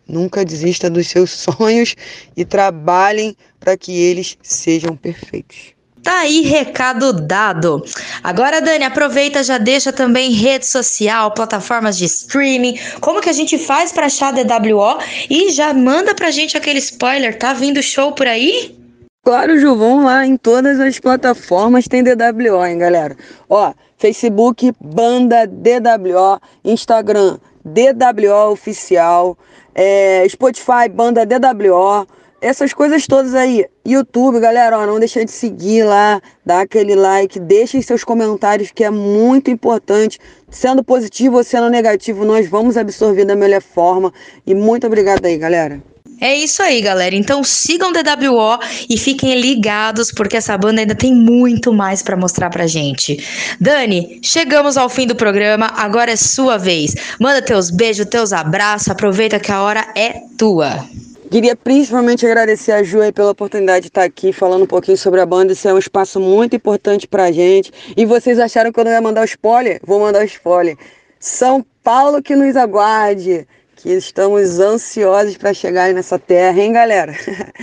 Nunca desista dos seus sonhos e trabalhem para que eles sejam perfeitos. Tá aí recado dado. Agora, Dani, aproveita, já deixa também rede social, plataformas de streaming, como que a gente faz para achar a DWO e já manda pra gente aquele spoiler, tá vindo show por aí? Claro, Ju, vamos lá. Em todas as plataformas tem DWO, hein, galera? Ó, Facebook, Banda DWO, Instagram, DWO Oficial, é, Spotify, Banda DWO, essas coisas todas aí. YouTube, galera, ó, não deixa de seguir lá, dá aquele like, deixem seus comentários que é muito importante. Sendo positivo ou sendo negativo, nós vamos absorver da melhor forma. E muito obrigado aí, galera. É isso aí, galera. Então sigam o DWO e fiquem ligados, porque essa banda ainda tem muito mais pra mostrar pra gente. Dani, chegamos ao fim do programa, agora é sua vez. Manda teus beijos, teus abraços, aproveita que a hora é tua. Queria principalmente agradecer a Ju pela oportunidade de estar aqui falando um pouquinho sobre a banda. Isso é um espaço muito importante pra gente. E vocês acharam que eu não ia mandar o spoiler? Vou mandar o spoiler. São Paulo que nos aguarde, que estamos ansiosos para chegar nessa terra, hein, galera?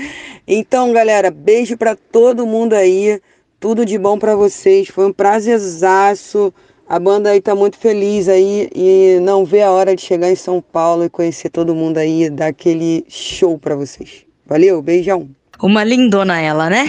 então, galera, beijo para todo mundo aí. Tudo de bom para vocês. Foi um prazerzaço. A banda aí tá muito feliz aí e não vê a hora de chegar em São Paulo e conhecer todo mundo aí, dar aquele show para vocês. Valeu, beijão. Uma lindona ela, né?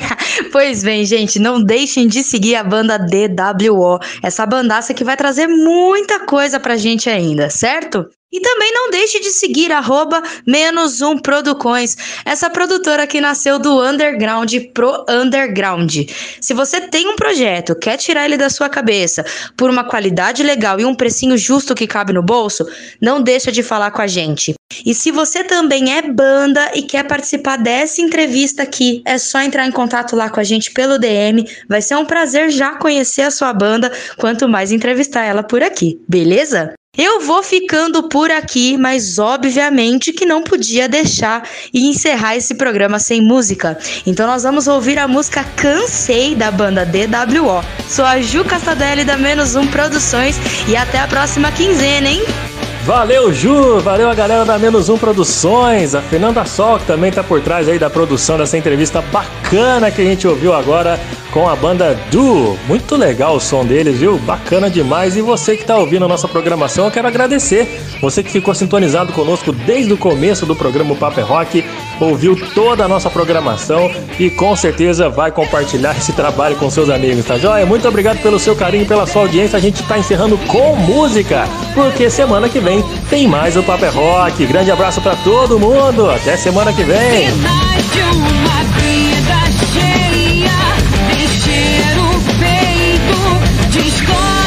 pois bem, gente, não deixem de seguir a banda DWO, essa bandaça que vai trazer muita coisa pra gente ainda, certo? E também não deixe de seguir arroba menos um Producões, essa produtora que nasceu do underground pro underground. Se você tem um projeto, quer tirar ele da sua cabeça por uma qualidade legal e um precinho justo que cabe no bolso, não deixa de falar com a gente. E se você também é banda e quer participar dessa entrevista aqui, é só entrar em contato lá com a gente pelo DM. Vai ser um prazer já conhecer a sua banda, quanto mais entrevistar ela por aqui, beleza? Eu vou ficando por aqui, mas obviamente que não podia deixar e encerrar esse programa sem música. Então nós vamos ouvir a música Cansei da banda DWO. Sou a Ju Castadelli da Menos Um Produções e até a próxima quinzena, hein? Valeu, Ju! Valeu a galera da Menos Um Produções, a Fernanda Sol, que também tá por trás aí da produção dessa entrevista bacana que a gente ouviu agora com a banda Du. Muito legal o som deles, viu? Bacana demais. E você que tá ouvindo a nossa programação, eu quero agradecer. Você que ficou sintonizado conosco desde o começo do programa Paper Rock, ouviu toda a nossa programação e com certeza vai compartilhar esse trabalho com seus amigos, tá joia? Muito obrigado pelo seu carinho, pela sua audiência. A gente tá encerrando com música, porque semana que vem tem mais o Paper Rock. Grande abraço para todo mundo. Até semana que vem. De uma